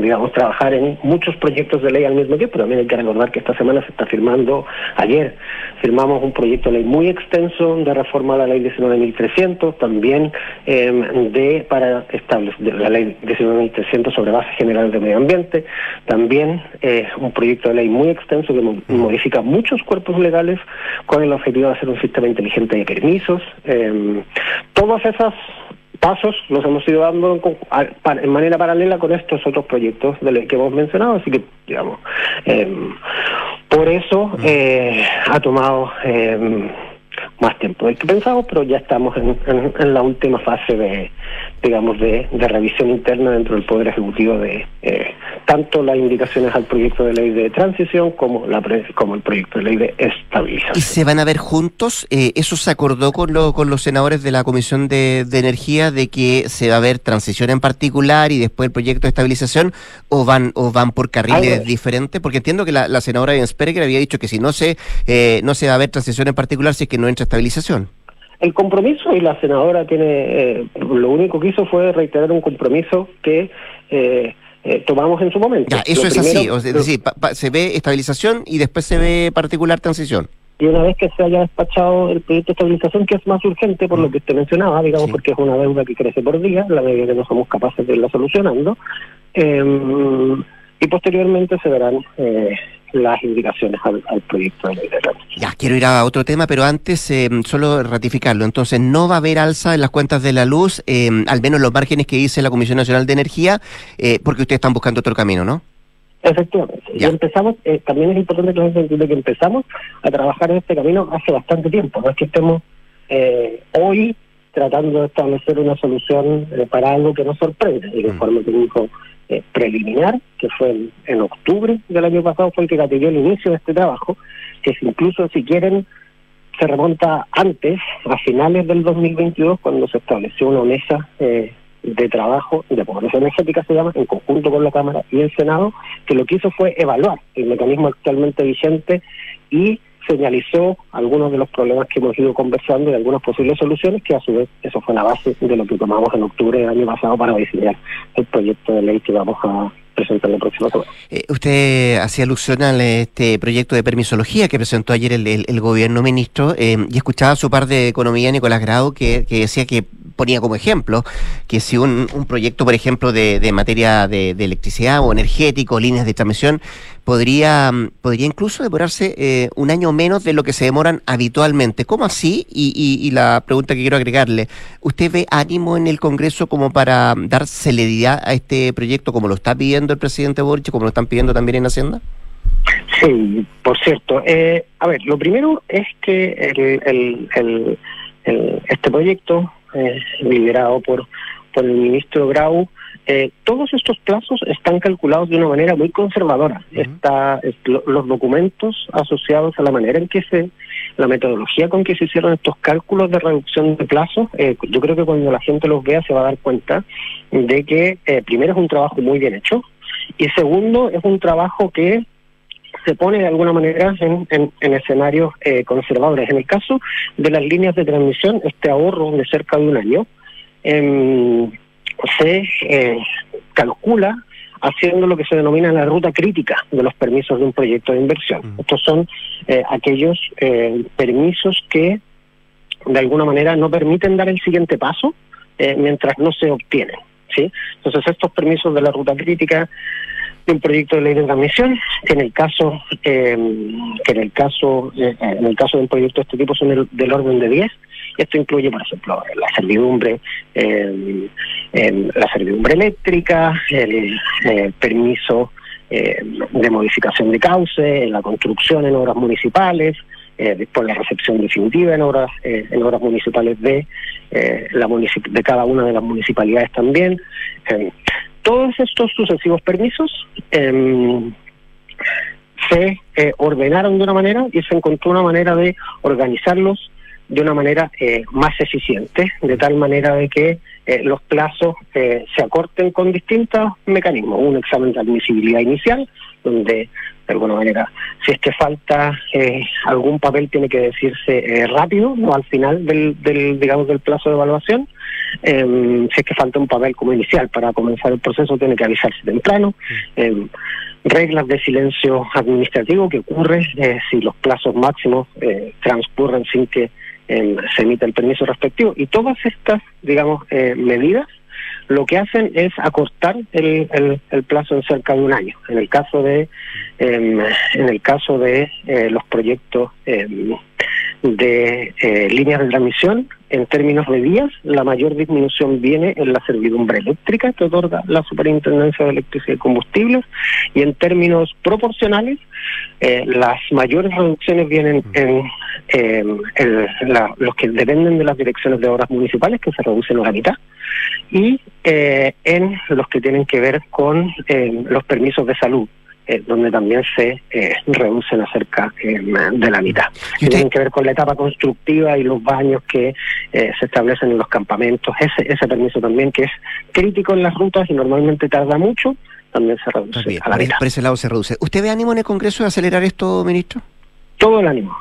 digamos, trabajar en muchos proyectos de ley al mismo tiempo. También hay que recordar que esta semana se está firmando, ayer firmamos un proyecto de ley muy extenso de reforma a la ley 19.300, también em, de para establecer la ley 19.300 sobre bases generales de medio ambiente, también un proyecto de ley muy extenso que modifica muchos cuerpos legales con el objetivo de hacer un sistema inteligente de permisos. Eh, todas esas pasos los hemos ido dando en, manera paralela con estos otros proyectos de que hemos mencionado, así que, digamos, eh, por eso mm. eh, ha tomado eh, más tiempo del que pensamos, pero ya estamos en, la última fase de, digamos, de, revisión interna dentro del Poder Ejecutivo de eh, tanto las indicaciones al proyecto de ley de transición como, la como el proyecto de ley de estabilización. ¿Y se van a ver juntos? Eh, ¿Eso se acordó con, lo, con los senadores de la Comisión de, Energía de que se va a ver transición en particular y después el proyecto de estabilización o van o van por carriles diferentes? Porque entiendo que la, la senadora Jensperger había dicho que si no se, eh, no se va a ver transición en particular, si es que no entra estabilización. El compromiso, y la senadora tiene, eh, lo único que hizo fue reiterar un compromiso que eh, eh, tomamos en su momento. eso es así, es decir, se ve estabilización y después se ve particular transición. Y una vez que se haya despachado el proyecto de estabilización, que es más urgente por lo que usted mencionaba, digamos, porque es una deuda que crece por día, la medida que no somos capaces de irla solucionando, em, y posteriormente se verán eh, las indicaciones al, proyecto de ley de Ya, quiero ir a otro tema, pero antes eh, solo ratificarlo. Entonces, no va a haber alza en las cuentas de la luz, eh, al menos los márgenes que dice la Comisión Nacional de Energía, eh, porque ustedes están buscando otro camino, ¿no? Efectivamente. Y empezamos, también es importante que nos entienda que empezamos a trabajar en este camino hace bastante tiempo. No es que estemos hoy tratando de establecer una solución para algo que nos sorprende. El informe técnico eh, preliminar, que fue en, octubre del año pasado, fue el que gatilló el inicio de este trabajo, que incluso si quieren se remonta antes, a finales del 2022, cuando se estableció una mesa eh, de trabajo de pobreza energética, se llama, en conjunto con la Cámara y el Senado, que lo que hizo fue evaluar el mecanismo actualmente vigente y señalizó algunos de los problemas que hemos ido conversando y algunas posibles soluciones, que a su vez eso fue la base de lo que tomamos en octubre del año pasado para diseñar el proyecto de ley que vamos a presentar la próxima semana. Eh, usted hacía alusión a este proyecto de permisología que presentó ayer el, gobierno ministro eh, y escuchaba a su par de economía, Nicolás Grau, que, decía que ponía como ejemplo que si un, proyecto, por ejemplo, de, materia de, electricidad o energético, líneas de transmisión, podría, podría incluso demorarse eh, un año menos de lo que se demoran habitualmente. ¿Cómo así? Y, y, la pregunta que quiero agregarle, ¿usted ve ánimo en el Congreso como para dar celeridad a este proyecto como lo está pidiendo el presidente Boric, como lo están pidiendo también en Hacienda? Sí, por cierto. Eh, a ver, lo primero es que el, el, este proyecto, eh, liderado por, por el ministro Grau, eh, todos estos plazos están calculados de una manera muy conservadora. Está, los documentos asociados a la manera en que se, la metodología con que se hicieron estos cálculos de reducción de plazos, eh, yo creo que cuando la gente los vea se va a dar cuenta de que eh, primero es un trabajo muy bien hecho y segundo es un trabajo que se pone de alguna manera en, en, escenarios conservadores. En el caso de las líneas de transmisión, este ahorro de cerca de un año, eh, se eh, calcula haciendo lo que se denomina la ruta crítica de los permisos de un proyecto de inversión. Mm. Estos son eh, aquellos eh, permisos que de alguna manera no permiten dar el siguiente paso mientras no se obtienen. ¿sí? Entonces estos permisos de la ruta crítica de un proyecto de ley de transmisión, que en el caso que en el caso en el caso de un proyecto de este tipo son del orden de 10, esto incluye, por ejemplo, la servidumbre, la servidumbre eléctrica, el, permiso eh, de modificación de cauce, la construcción en obras municipales, eh, después la recepción definitiva en obras eh, en obras municipales de la de cada una de las municipalidades también. Todos estos sucesivos permisos em, se ordenaron de una manera y se encontró una manera de organizarlos de una manera eh, más eficiente, de tal manera de que eh, los plazos eh, se acorten con distintos mecanismos. Un examen de admisibilidad inicial, donde de alguna manera, si es que falta algún papel, tiene que decirse rápido, no al final del, del, digamos, del plazo de evaluación. Em, si es que falta un papel como inicial para comenzar el proceso, tiene que avisarse temprano. Em, reglas de silencio administrativo que ocurre si los plazos máximos transcurren sin que se emite el permiso respectivo. Y todas estas, digamos, eh, medidas lo que hacen es acortar el, el, plazo en cerca de un año. En el caso de em, en el caso de eh, los proyectos em, de eh, líneas de transmisión, en términos de días, la mayor disminución viene en la servidumbre eléctrica que otorga la Superintendencia de Electricidad y Combustibles, y en términos proporcionales, eh, las mayores reducciones vienen en, los que dependen de las direcciones de obras municipales, que se reducen a la mitad, y eh, en los que tienen que ver con eh, los permisos de salud, eh, donde también se eh, reducen acerca eh, de la mitad. Tienen que ver con la etapa constructiva y los baños que se establecen en los campamentos. Ese, ese permiso también que es crítico en las rutas y normalmente tarda mucho, también se reduce a la mitad. Por ese lado se reduce. ¿Usted ve ánimo en el Congreso de acelerar esto, ministro? Todo el ánimo.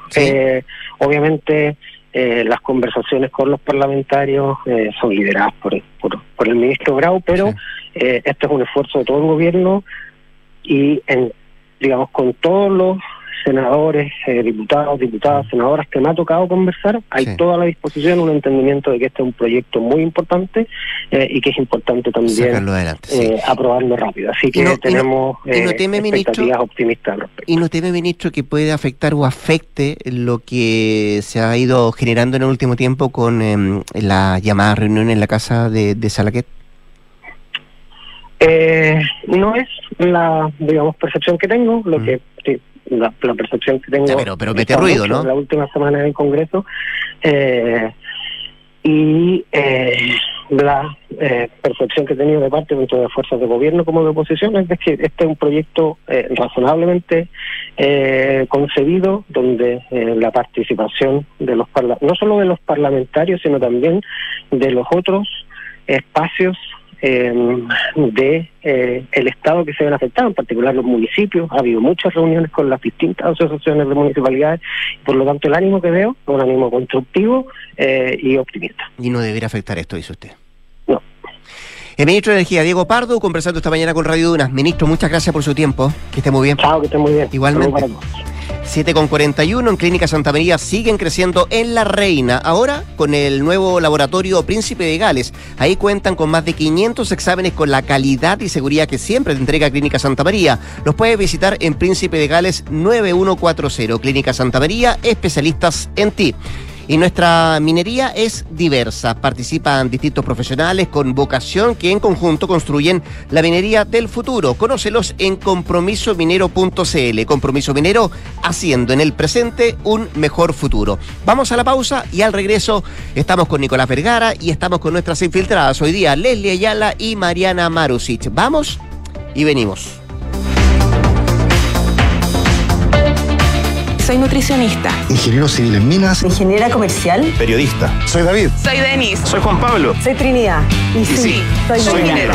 obviamente las conversaciones con los parlamentarios son lideradas por, por, el ministro Grau, pero este es un esfuerzo de todo el gobierno y en, digamos con todos los senadores, eh, diputados, diputadas, senadoras que me ha tocado conversar, hay toda la disposición, un entendimiento de que este es un proyecto muy importante eh, y que es importante también eh, aprobarlo rápido. Así que tenemos expectativas optimistas al respecto. ¿Y no teme, ministro, que puede afectar o afecte lo que se ha ido generando en el último tiempo con em, la llamada reunión en la casa de, de Salaquet? Eh, no es la, digamos, percepción que tengo, lo mm. que la, percepción que tengo. pero, pero mete ruido, ¿no? La última semana en el Congreso. Eh, y eh, la eh, percepción que he tenido de parte tanto de fuerzas de gobierno como de oposición es que este es un proyecto eh, razonablemente eh, concebido donde la participación de los no solo de los parlamentarios sino también de los otros espacios eh, de eh, el Estado que se ven afectados, en particular los municipios. Ha habido muchas reuniones con las distintas asociaciones de municipalidades, por lo tanto el ánimo que veo es un ánimo constructivo eh, y optimista. Y no debería afectar esto, dice usted. No. El ministro de Energía, Diego Pardo, conversando esta mañana con Radio Dunas. Ministro, muchas gracias por su tiempo. Que esté muy bien. Chao, que esté muy bien. Igualmente. 7,41 en Clínica Santa María siguen creciendo en La Reina. Ahora con el nuevo laboratorio Príncipe de Gales. Ahí cuentan con más de 500 exámenes con la calidad y seguridad que siempre te entrega Clínica Santa María. Los puedes visitar en Príncipe de Gales 9140. Clínica Santa María, especialistas en ti. Y nuestra minería es diversa. Participan distintos profesionales con vocación que en conjunto construyen la minería del futuro. Conócelos en compromisominero.cl. Compromiso Minero haciendo en el presente un mejor futuro. Vamos a la pausa y al regreso estamos con Nicolás Vergara y estamos con nuestras infiltradas hoy día, Leslie Ayala y Mariana Marusic. Vamos y venimos. Soy nutricionista. Ingeniero civil en minas. Ingeniera comercial. Periodista. Soy David. Soy Denis. Soy Juan Pablo. Soy Trinidad. Y, sí, soy, soy minero.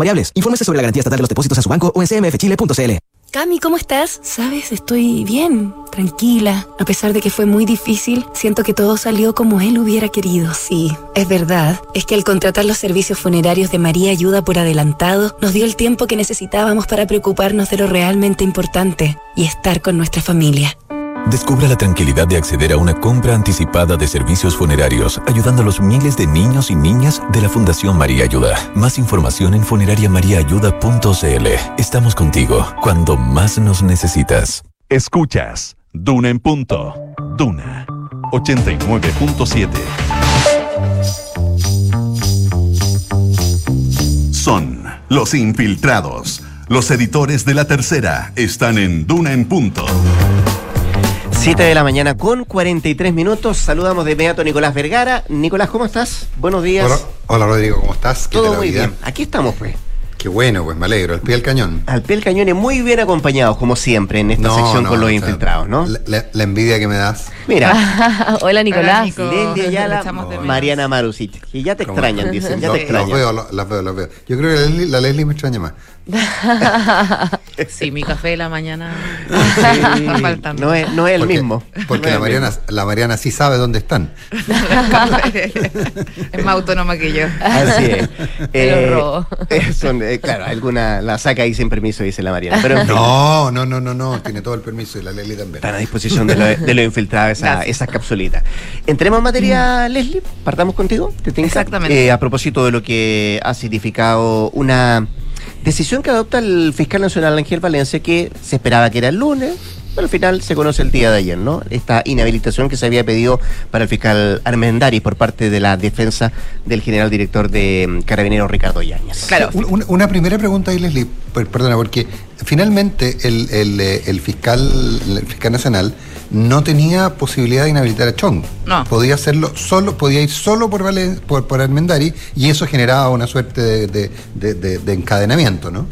variables. Infórmese sobre la garantía estatal de los depósitos en su banco o en cmfchile.cl. Cami, ¿cómo estás? Sabes, estoy bien, tranquila. A pesar de que fue muy difícil, siento que todo salió como él hubiera querido. Sí, es verdad. Es que al contratar los servicios funerarios de María Ayuda por adelantado, nos dio el tiempo que necesitábamos para preocuparnos de lo realmente importante y estar con nuestra familia. Descubra la tranquilidad de acceder a una compra anticipada de servicios funerarios, ayudando a los miles de niños y niñas de la Fundación María Ayuda. Más información en funerariamariaayuda.cl. Estamos contigo cuando más nos necesitas. Escuchas Duna en punto. Duna 89.7. Son los infiltrados. Los editores de la tercera están en Duna en Punto. 7 de la mañana con 43 minutos. Saludamos de inmediato a Nicolás Vergara. Nicolás, ¿cómo estás? Buenos días. Hola, hola Rodrigo, ¿cómo estás? Todo muy bien. Aquí estamos, pues. Qué bueno, pues me alegro. Al pie del cañón. Al pie del cañón y muy bien acompañados, como siempre, en esta sección con los infiltrados, ¿no? La, envidia que me das. Mira. [laughs] Hola, Nicolás. Hola, Mariana Marusic. Y ya te extrañan, dicen, ya te extrañan. Los veo, las veo, las veo. Yo creo que la Leslie, me extraña más. [laughs] sí, mi café de la mañana No es, no es el mismo. Porque la, Mariana, la Mariana sí sabe dónde están. [laughs] es más autónoma que yo. Así es. Eh, son, eh, claro, alguna la saca ahí sin permiso, dice la Mariana. Pero, [laughs] no, no, no, no, no, tiene todo el permiso y la Leslie también. Están a disposición de lo, de lo infiltrado esa, esas capsulitas. Entremos en materia, mm. Leslie, partamos contigo. Exactamente. Eh, a propósito de lo que ha significado una decisión que adopta el fiscal nacional Ángel Valencia, que se esperaba que era el lunes, pero al final se conoce el día de ayer, ¿no? Esta inhabilitación que se había pedido para el fiscal Armendari por parte de la defensa del general director de mm, Carabineros Ricardo Yáñez. Claro. Una, primera pregunta ahí, Leslie, perdona, porque finalmente el, eh, el, fiscal, el fiscal nacional no tenía posibilidad de inhabilitar a Chong. No. Podía hacerlo solo, podía ir solo por, por, por Armendari y eso generaba una suerte de, de encadenamiento, ¿no?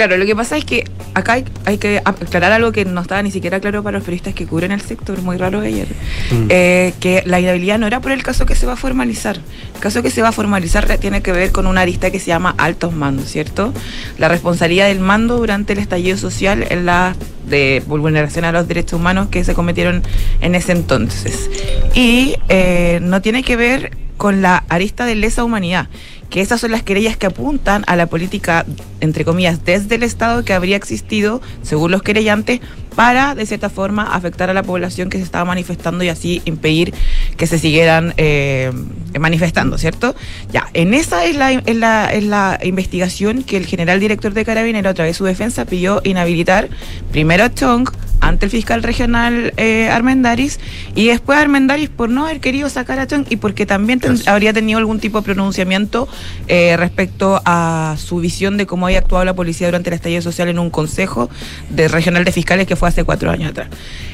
Claro, lo que pasa es que acá hay, que aclarar algo que no estaba ni siquiera claro para los periodistas que cubren el sector, muy raro ayer, mm. eh, que la inhabilidad no era por el caso que se va a formalizar. El caso que se va a formalizar tiene que ver con una arista que se llama altos mandos, ¿cierto? La responsabilidad del mando durante el estallido social en la de vulneración a los derechos humanos que se cometieron en ese entonces. Y eh, no tiene que ver con la arista de lesa humanidad que esas son las querellas que apuntan a la política, entre comillas, desde el Estado que habría existido, según los querellantes, para, de cierta forma, afectar a la población que se estaba manifestando y así impedir que se siguieran eh, manifestando, ¿cierto? Ya, en esa es la, es, la, es la investigación que el general director de Carabinero, a través su defensa, pidió inhabilitar primero a Chong, ante el fiscal regional eh, Armendaris y después Armendaris por no haber querido sacar a Chong y porque también habría tenido algún tipo de pronunciamiento eh, respecto a su visión de cómo había actuado la policía durante el estallido social en un consejo de regional de fiscales que fue hace cuatro años atrás.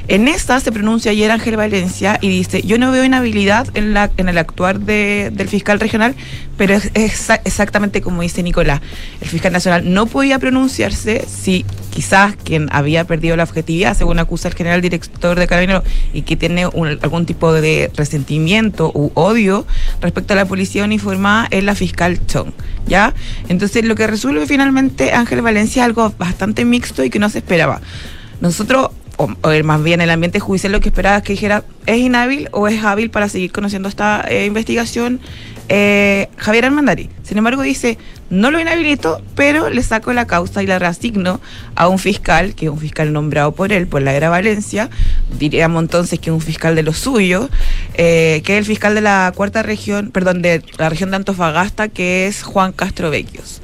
En esta se pronuncia ayer Ángel Valencia y dice, yo no veo inhabilidad en, la, en el actuar del fiscal regional, pero es, exactamente como dice Nicolás. El fiscal nacional no podía pronunciarse si quizás quien había perdido la objetividad, según acusa el general director de Carabineros, y que tiene algún tipo de resentimiento u odio respecto a la policía uniformada, es la fiscal Chong. ¿Ya? Entonces lo que resuelve finalmente Ángel Valencia es algo bastante mixto y que no se esperaba. Nosotros o, más bien el ambiente judicial lo que esperaba es que dijera, ¿es inhábil o es hábil para seguir conociendo esta eh, investigación? Eh, Javier Armandari. Sin embargo, dice, no lo inhabilito, pero le saco la causa y la reasigno a un fiscal, que es un fiscal nombrado por él, por la era Valencia, diríamos entonces que es un fiscal de lo suyo, eh, que es el fiscal de la cuarta región, perdón, de la región de Antofagasta, que es Juan Castro Vecchios.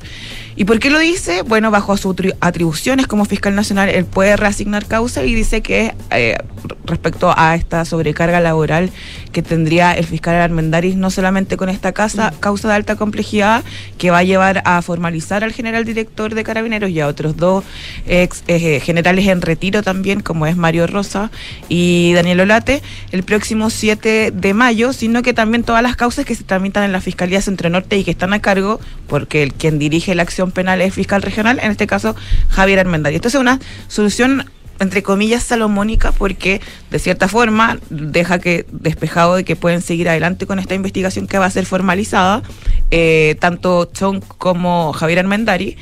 ¿Y por qué lo dice? Bueno, bajo sus atribuciones como fiscal nacional, él puede reasignar causa y dice que eh, respecto a esta sobrecarga laboral que tendría el fiscal Armendaris, no solamente con esta casa, causa de alta complejidad, que va a llevar a formalizar al general director de Carabineros y a otros dos ex eh, generales en retiro también, como es Mario Rosa y Daniel Olate, el próximo 7 de mayo, sino que también todas las causas que se tramitan en la Fiscalía Centro Norte y que están a cargo, porque el quien dirige la acción penal es fiscal regional, en este caso Javier Armendaris. Esto es una solución entre comillas, salomónica, porque de cierta forma deja que despejado de que pueden seguir adelante con esta investigación que va a ser formalizada, eh, tanto Chong como Javier Armendari.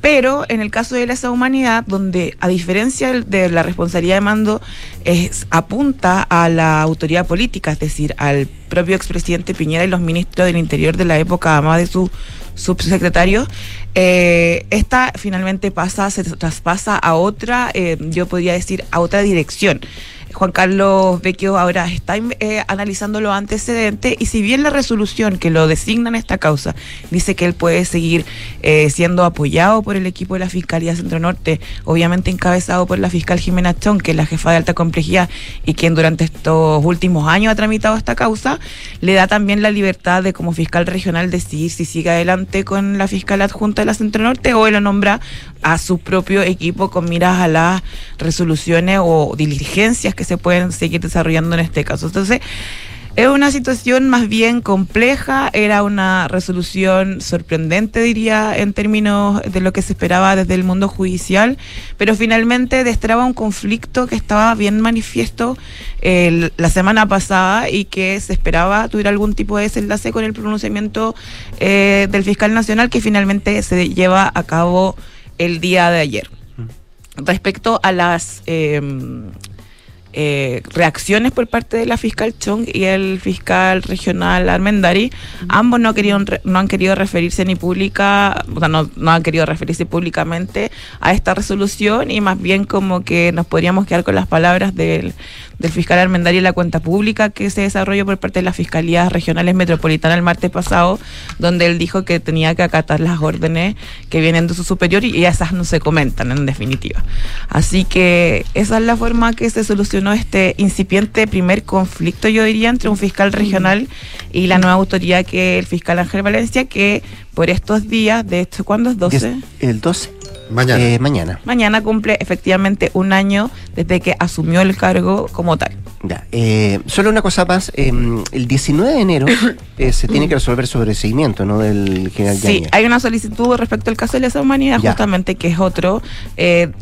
Pero en el caso de la humanidad, donde a diferencia de la responsabilidad de mando, es, apunta a la autoridad política, es decir, al propio expresidente Piñera y los ministros del Interior de la época, además de su subsecretario, eh, esta finalmente pasa, se traspasa a otra, eh, yo podría decir, a otra dirección. Juan Carlos Vecchio ahora está eh, analizando los antecedentes y si bien la resolución que lo designa en esta causa dice que él puede seguir eh, siendo apoyado por el equipo de la Fiscalía Centro Norte, obviamente encabezado por la fiscal Jimena Chón, que es la jefa de alta complejidad y quien durante estos últimos años ha tramitado esta causa, le da también la libertad de como fiscal regional decidir si sigue adelante con la fiscal adjunta de la Centro Norte o él lo nombra a su propio equipo con miras a las resoluciones o diligencias que se pueden seguir desarrollando en este caso. Entonces, es una situación más bien compleja, era una resolución sorprendente, diría, en términos de lo que se esperaba desde el mundo judicial, pero finalmente destraba un conflicto que estaba bien manifiesto la semana pasada y que se esperaba tuviera algún tipo de desenlace con el pronunciamiento eh, del fiscal nacional que finalmente se lleva a cabo el día de ayer. Mm. Respecto a las eh, eh, reacciones por parte de la fiscal Chong y el fiscal regional Armendari, ambos no, querían, no han querido referirse ni pública, o sea, no, no, han querido referirse públicamente a esta resolución y más bien como que nos podríamos quedar con las palabras del, del fiscal Armendari en la cuenta pública que se desarrolló por parte de las fiscalías regionales metropolitanas el martes pasado, donde él dijo que tenía que acatar las órdenes que vienen de su superior y esas no se comentan en definitiva. Así que esa es la forma que se este incipiente primer conflicto, yo diría, entre un fiscal regional y la nueva autoridad que el fiscal Ángel Valencia, que por estos días, de hecho, ¿cuándo es 12? El 12. Mañana. Eh, mañana. Mañana cumple efectivamente un año desde que asumió el cargo como tal. Ya, eh, solo una cosa más, em, el 19 de enero eh, se tiene que resolver sobre el seguimiento, ¿no? Del general Sí, hay una solicitud respecto al caso de lesa humanidad, justamente que es otro,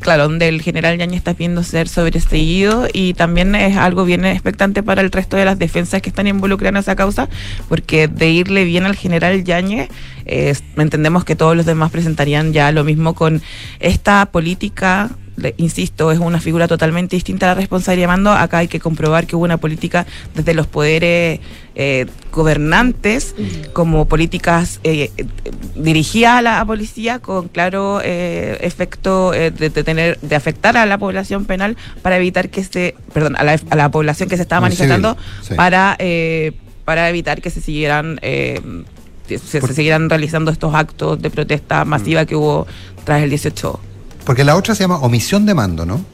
claro, donde el general Yañez está pidiendo ser sobreseído y también es algo bien expectante para el resto de las defensas que están involucradas en esa causa, porque de irle bien al general Yañez, entendemos que todos los demás presentarían ya lo mismo con esta política. Insisto, es una figura totalmente distinta a la responsabilidad de mando. Acá hay que comprobar que hubo una política desde los poderes eh, gobernantes, como políticas eh, dirigidas a la policía con claro eh, efecto de, tener, de afectar a la población penal para evitar que se, perdón, a la, población que se estaba manifestando para, para evitar que se siguieran se, seguirán realizando estos actos de protesta masiva que hubo tras el 18. Porque la otra se llama omisión de mando, ¿no?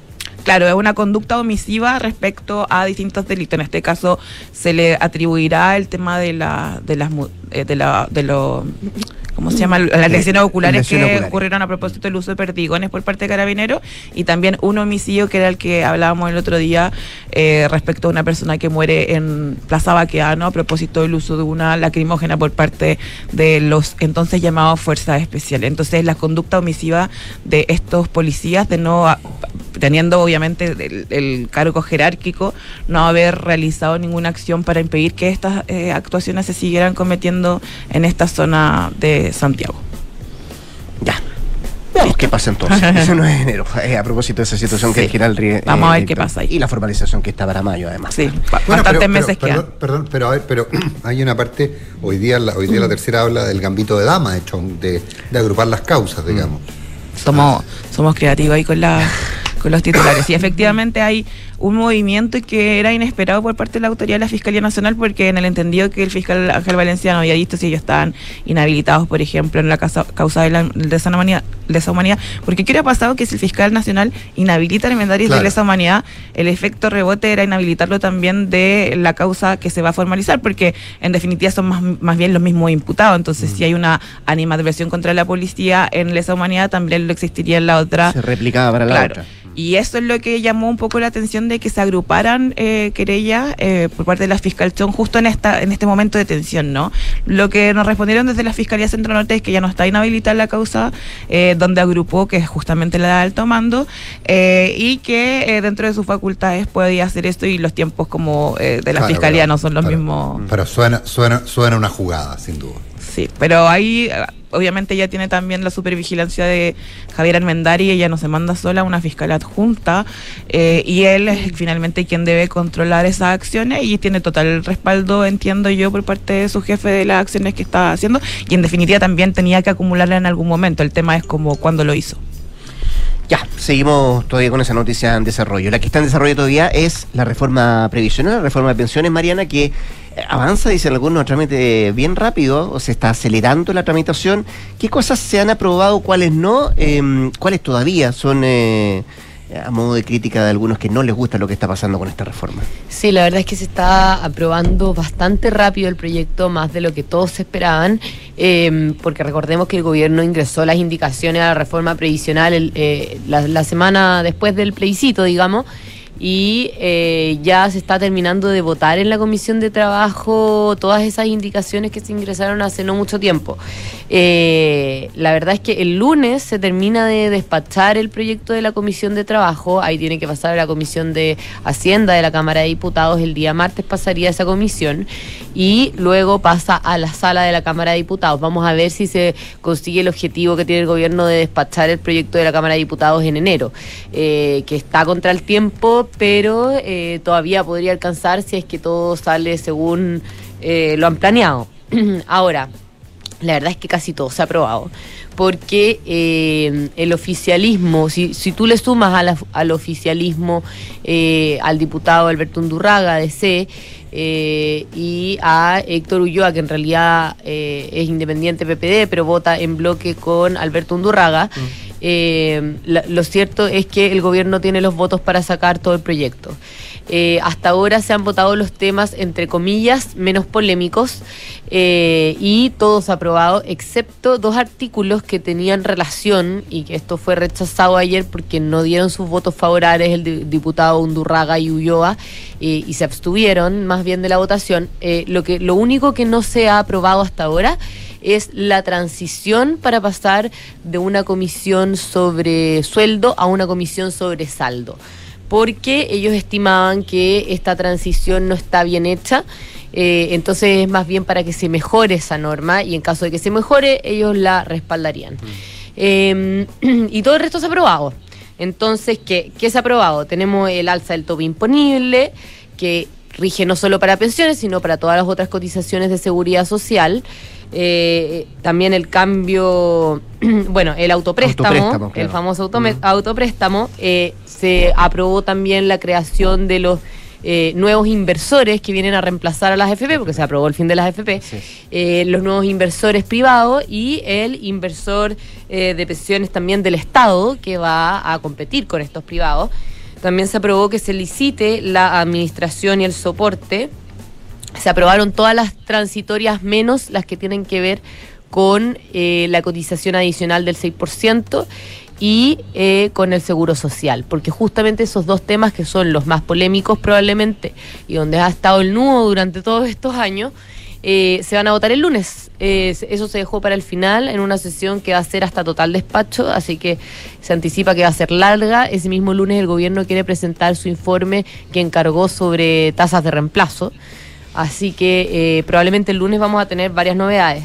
Claro, es una conducta omisiva respecto a distintos delitos. En este caso se le atribuirá el tema de la de las eh, de la de lo ¿cómo se llama? Las lesiones oculares que ocurrieron a propósito del uso de perdigones por parte de carabineros y también un homicidio que era el que hablábamos el otro día eh, respecto a una persona que muere en Plaza Baqueano a propósito del uso de una lacrimógena por parte de los entonces llamados fuerzas especiales. Entonces la conducta omisiva de estos policías de no teniendo obviamente el, cargo jerárquico, no haber realizado ninguna acción para impedir que estas eh, actuaciones se siguieran cometiendo en esta zona de Santiago. Ya. Veamos qué pasa entonces. Eso no es enero. Eh, a propósito de esa situación que el general Vamos a ver eh, qué pasa ahí. Y la formalización que está para mayo, además. Sí, bastantes meses que perdón, perdón, pero a ver, pero [clears throat] hay una parte, hoy día, la, hoy día la tercera habla del gambito de dama, hecho, de, de agrupar las causas, digamos. Somos, somos creativos ahí con la con los titulares. Y [clears throat] efectivamente hay un movimiento que era inesperado por parte de la autoridad de la Fiscalía Nacional, porque en el entendido que el fiscal Ángel Valenciano había visto si ellos estaban inhabilitados, por ejemplo, en la causa de la lesa humanidad, lesa humanidad. Porque ¿qué hubiera pasado que si el fiscal nacional inhabilita el inventario de lesa humanidad, el efecto rebote era inhabilitarlo también de la causa que se va a formalizar? Porque en definitiva son más, más bien los mismos imputados. Entonces, mm. si hay una animadversión contra la policía en lesa humanidad, también lo existiría en la otra. Se replicaba para la otra. Y eso es lo que llamó un poco la atención de que se agruparan eh, querellas eh, por parte de la Fiscalción justo en esta en este momento de tensión, ¿no? Lo que nos respondieron desde la Fiscalía Centro Norte es que ya no está inhabilitada la causa, eh, donde agrupó, que es justamente la de alto mando, eh, y que dentro de sus facultades podía hacer esto y los tiempos como de la Fiscalía no son los mismos. Pero suena, suena, suena una jugada, sin duda. Sí, pero ahí obviamente ella tiene también la supervigilancia de Javier Almendari, ella no se manda sola, una fiscal adjunta, eh, y él es finalmente quien debe controlar esas acciones y tiene total respaldo, entiendo yo, por parte de su jefe de las acciones que está haciendo, y en definitiva también tenía que acumularla en algún momento, el tema es como cuándo lo hizo. Ya, seguimos todavía con esa noticia en desarrollo. La que está en desarrollo todavía es la reforma previsional, la reforma de pensiones, Mariana, que avanza, dicen algunos, trámite bien rápido, o se está acelerando la tramitación. ¿Qué cosas se han aprobado, cuáles no? Em, ¿Cuáles todavía son... Eh, a modo de crítica de algunos que no les gusta lo que está pasando con esta reforma. Sí, la verdad es que se está aprobando bastante rápido el proyecto, más de lo que todos esperaban, em, porque recordemos que el gobierno ingresó las indicaciones a la reforma previsional eh, la semana después del plebiscito, digamos, y eh, ya se está terminando de votar en la Comisión de Trabajo todas esas indicaciones que se ingresaron hace no mucho tiempo. Eh, la verdad es que el lunes se termina de despachar el proyecto de la Comisión de Trabajo, ahí tiene que pasar a la Comisión de Hacienda de la Cámara de Diputados, el día martes pasaría esa comisión y luego pasa a la sala de la Cámara de Diputados. Vamos a ver si se consigue el objetivo que tiene el gobierno de despachar el proyecto de la Cámara de Diputados en enero, eh, que está contra el tiempo pero eh, todavía podría alcanzar si es que todo sale según eh, lo han planeado. [clears throat] Ahora, la verdad es que casi todo se ha aprobado, porque eh, el oficialismo, si, tú le sumas al oficialismo al diputado Alberto Undurraga de C y a Héctor Ulloa, que en realidad es independiente PPD, pero vota en bloque con Alberto Undurraga, mm. Eh, lo cierto es que el gobierno tiene los votos para sacar todo el proyecto. Eh, hasta ahora se han votado los temas, entre comillas, menos polémicos eh, y todos aprobados, excepto dos artículos que tenían relación y que esto fue rechazado ayer porque no dieron sus votos favorables el diputado Undurraga y Ulloa y se abstuvieron más bien de la votación. lo, que, lo único que no se ha aprobado hasta ahora es la transición para pasar de una comisión sobre sueldo a una comisión sobre saldo, porque ellos estimaban que esta transición no está bien hecha. Eh, entonces es más bien para que se mejore esa norma y en caso de que se mejore ellos la respaldarían. Mm. Em, [clears throat] y todo el resto se ha aprobado. Entonces, ¿qué, ¿qué se ha aprobado? Tenemos el alza del tope imponible, que rige no solo para pensiones, sino para todas las otras cotizaciones de seguridad social. Eh, también el cambio, [clears throat] bueno, el autopréstamo, el famoso autopréstamo, eh, se aprobó también la creación de los eh, nuevos inversores que vienen a reemplazar a las FP, porque se aprobó el fin de las FP, los nuevos inversores privados y el inversor de pensiones también del Estado que va a competir con estos privados. También se aprobó que se licite la administración y el soporte se aprobaron todas las transitorias menos las que tienen que ver con eh, la cotización adicional del 6% y eh, con el seguro social, porque justamente esos dos temas que son los más polémicos probablemente y donde ha estado el nudo durante todos estos años, eh, se van a votar el lunes. eso se dejó para el final en una sesión que va a ser hasta total despacho, así que se anticipa que va a ser larga. Ese mismo lunes el gobierno quiere presentar su informe que encargó sobre tasas de reemplazo. Así que eh, probablemente el lunes vamos a tener varias novedades.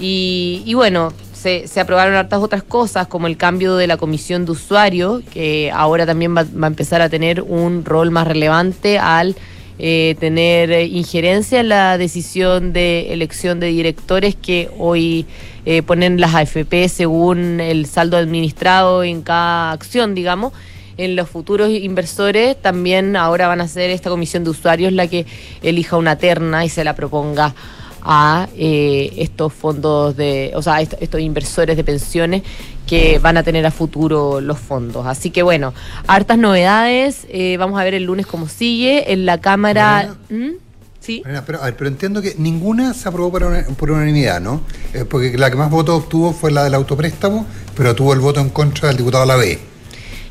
Y, bueno, se, aprobaron hartas otras cosas, como el cambio de la comisión de usuarios, que ahora también va, a empezar a tener un rol más relevante al eh, tener injerencia en la decisión de elección de directores que hoy eh, ponen las AFP según el saldo administrado en cada acción, digamos en los futuros inversores también ahora van a ser esta comisión de usuarios la que elija una terna y se la proponga a eh, estos fondos de, o sea, estos inversores de pensiones que van a tener a futuro los fondos. Así que bueno, hartas novedades. Eh, vamos a ver el lunes cómo sigue. En la Cámara. ¿Mm? Sí. pero, pero, entiendo que ninguna se aprobó por, por unanimidad, ¿no? Eh, porque la que más votos obtuvo fue la del autopréstamo, pero tuvo el voto en contra del diputado B.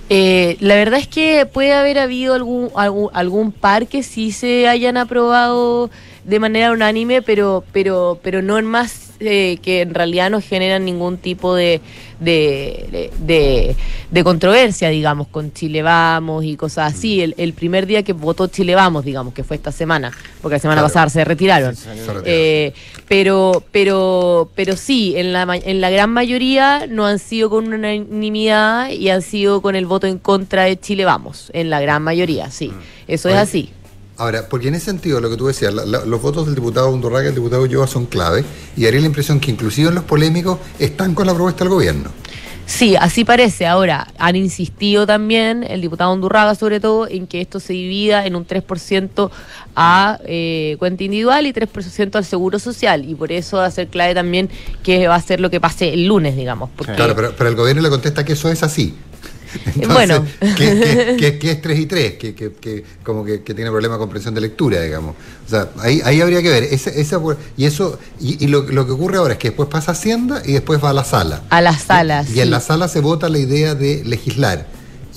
Eh, la verdad es que puede haber habido algún, algún, algún par que sí se hayan aprobado de manera unánime, pero, pero, pero no en más eh, que en realidad no generan ningún tipo de, de, de, controversia, digamos, con Chile Vamos y cosas así. El, primer día que votó Chile Vamos, digamos, que fue esta semana, porque la semana pasada se retiraron. Eh, pero, pero, pero sí, en la, en la gran mayoría no han sido con unanimidad y han sido con el voto en contra de Chile Vamos, en la gran mayoría, sí. Mm. Eso es así. Ahora, porque en ese sentido, lo que tú decías, los votos del diputado Undurraga y el diputado Ulloa son clave y haría la impresión que inclusive en los polémicos están con la propuesta del gobierno. Sí, así parece. Ahora, han insistido también, el diputado Undurraga sobre todo, en que esto se divida en un 3% a eh, cuenta individual y 3% al seguro social. Y por eso va a ser clave también que va a ser lo que pase el lunes, digamos. Claro, pero, pero el gobierno le contesta que eso es así. Bueno. ¿qué, [laughs] es 3 y 3? Que, como que, tiene problema de comprensión de lectura, digamos. O sea, ahí, ahí habría que ver. Esa, y eso y, lo, que ocurre ahora es que después pasa Hacienda y después va a la sala. A las salas. Y, en la sala se vota la idea de legislar.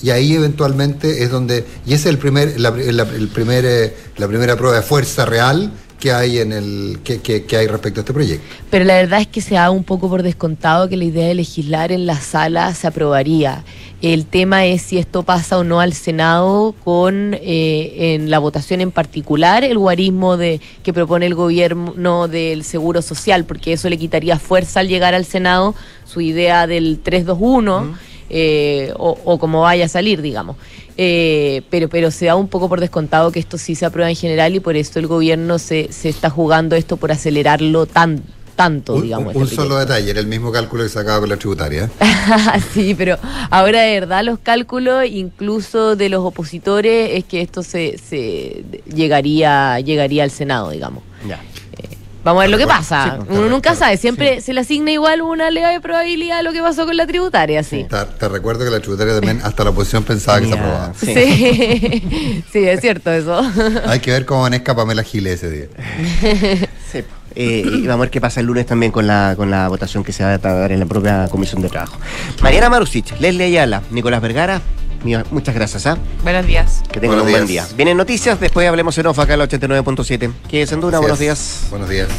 Y ahí eventualmente es donde. Y esa es el primer, la, el primer, eh, la primera prueba de fuerza real que hay en el que, que, hay respecto a este proyecto. Pero la verdad es que se da un poco por descontado que la idea de legislar en la sala se aprobaría. El tema es si esto pasa o no al Senado con eh, en la votación en particular el guarismo de que propone el gobierno del seguro social, porque eso le quitaría fuerza al llegar al Senado su idea del 321 eh, o, o como vaya a salir, digamos. Eh, pero, pero se da un poco por descontado que esto sí se aprueba en general y por eso el gobierno se, se está jugando esto por acelerarlo tan, tanto, digamos. Un, este solo detalle, era el mismo cálculo que sacaba con la tributaria. [laughs] sí, pero ahora de verdad los cálculos, incluso de los opositores, es que esto se, se llegaría, llegaría al Senado, digamos. Ya. Vamos a ver lo que pasa. Uno nunca sabe, siempre se le asigna igual una leve probabilidad a lo que pasó con la tributaria, sí. Te, recuerdo que la tributaria también hasta la oposición pensaba que se aprobaba. Sí. [laughs] sí, es cierto eso. Hay que ver cómo maneja Pamela Giles ese día. sí. Eh, y vamos a ver qué pasa el lunes también con la, con la votación que se va a dar en la propia Comisión de Trabajo. Mariana Marusic, Leslie Ayala, Nicolás Vergara, muchas gracias. ¿ah? Buenos días. Que tengan un buen día. Vienen noticias, después hablemos en off acá en la 89.7. Que es en Duna, buenos días. Buenos días.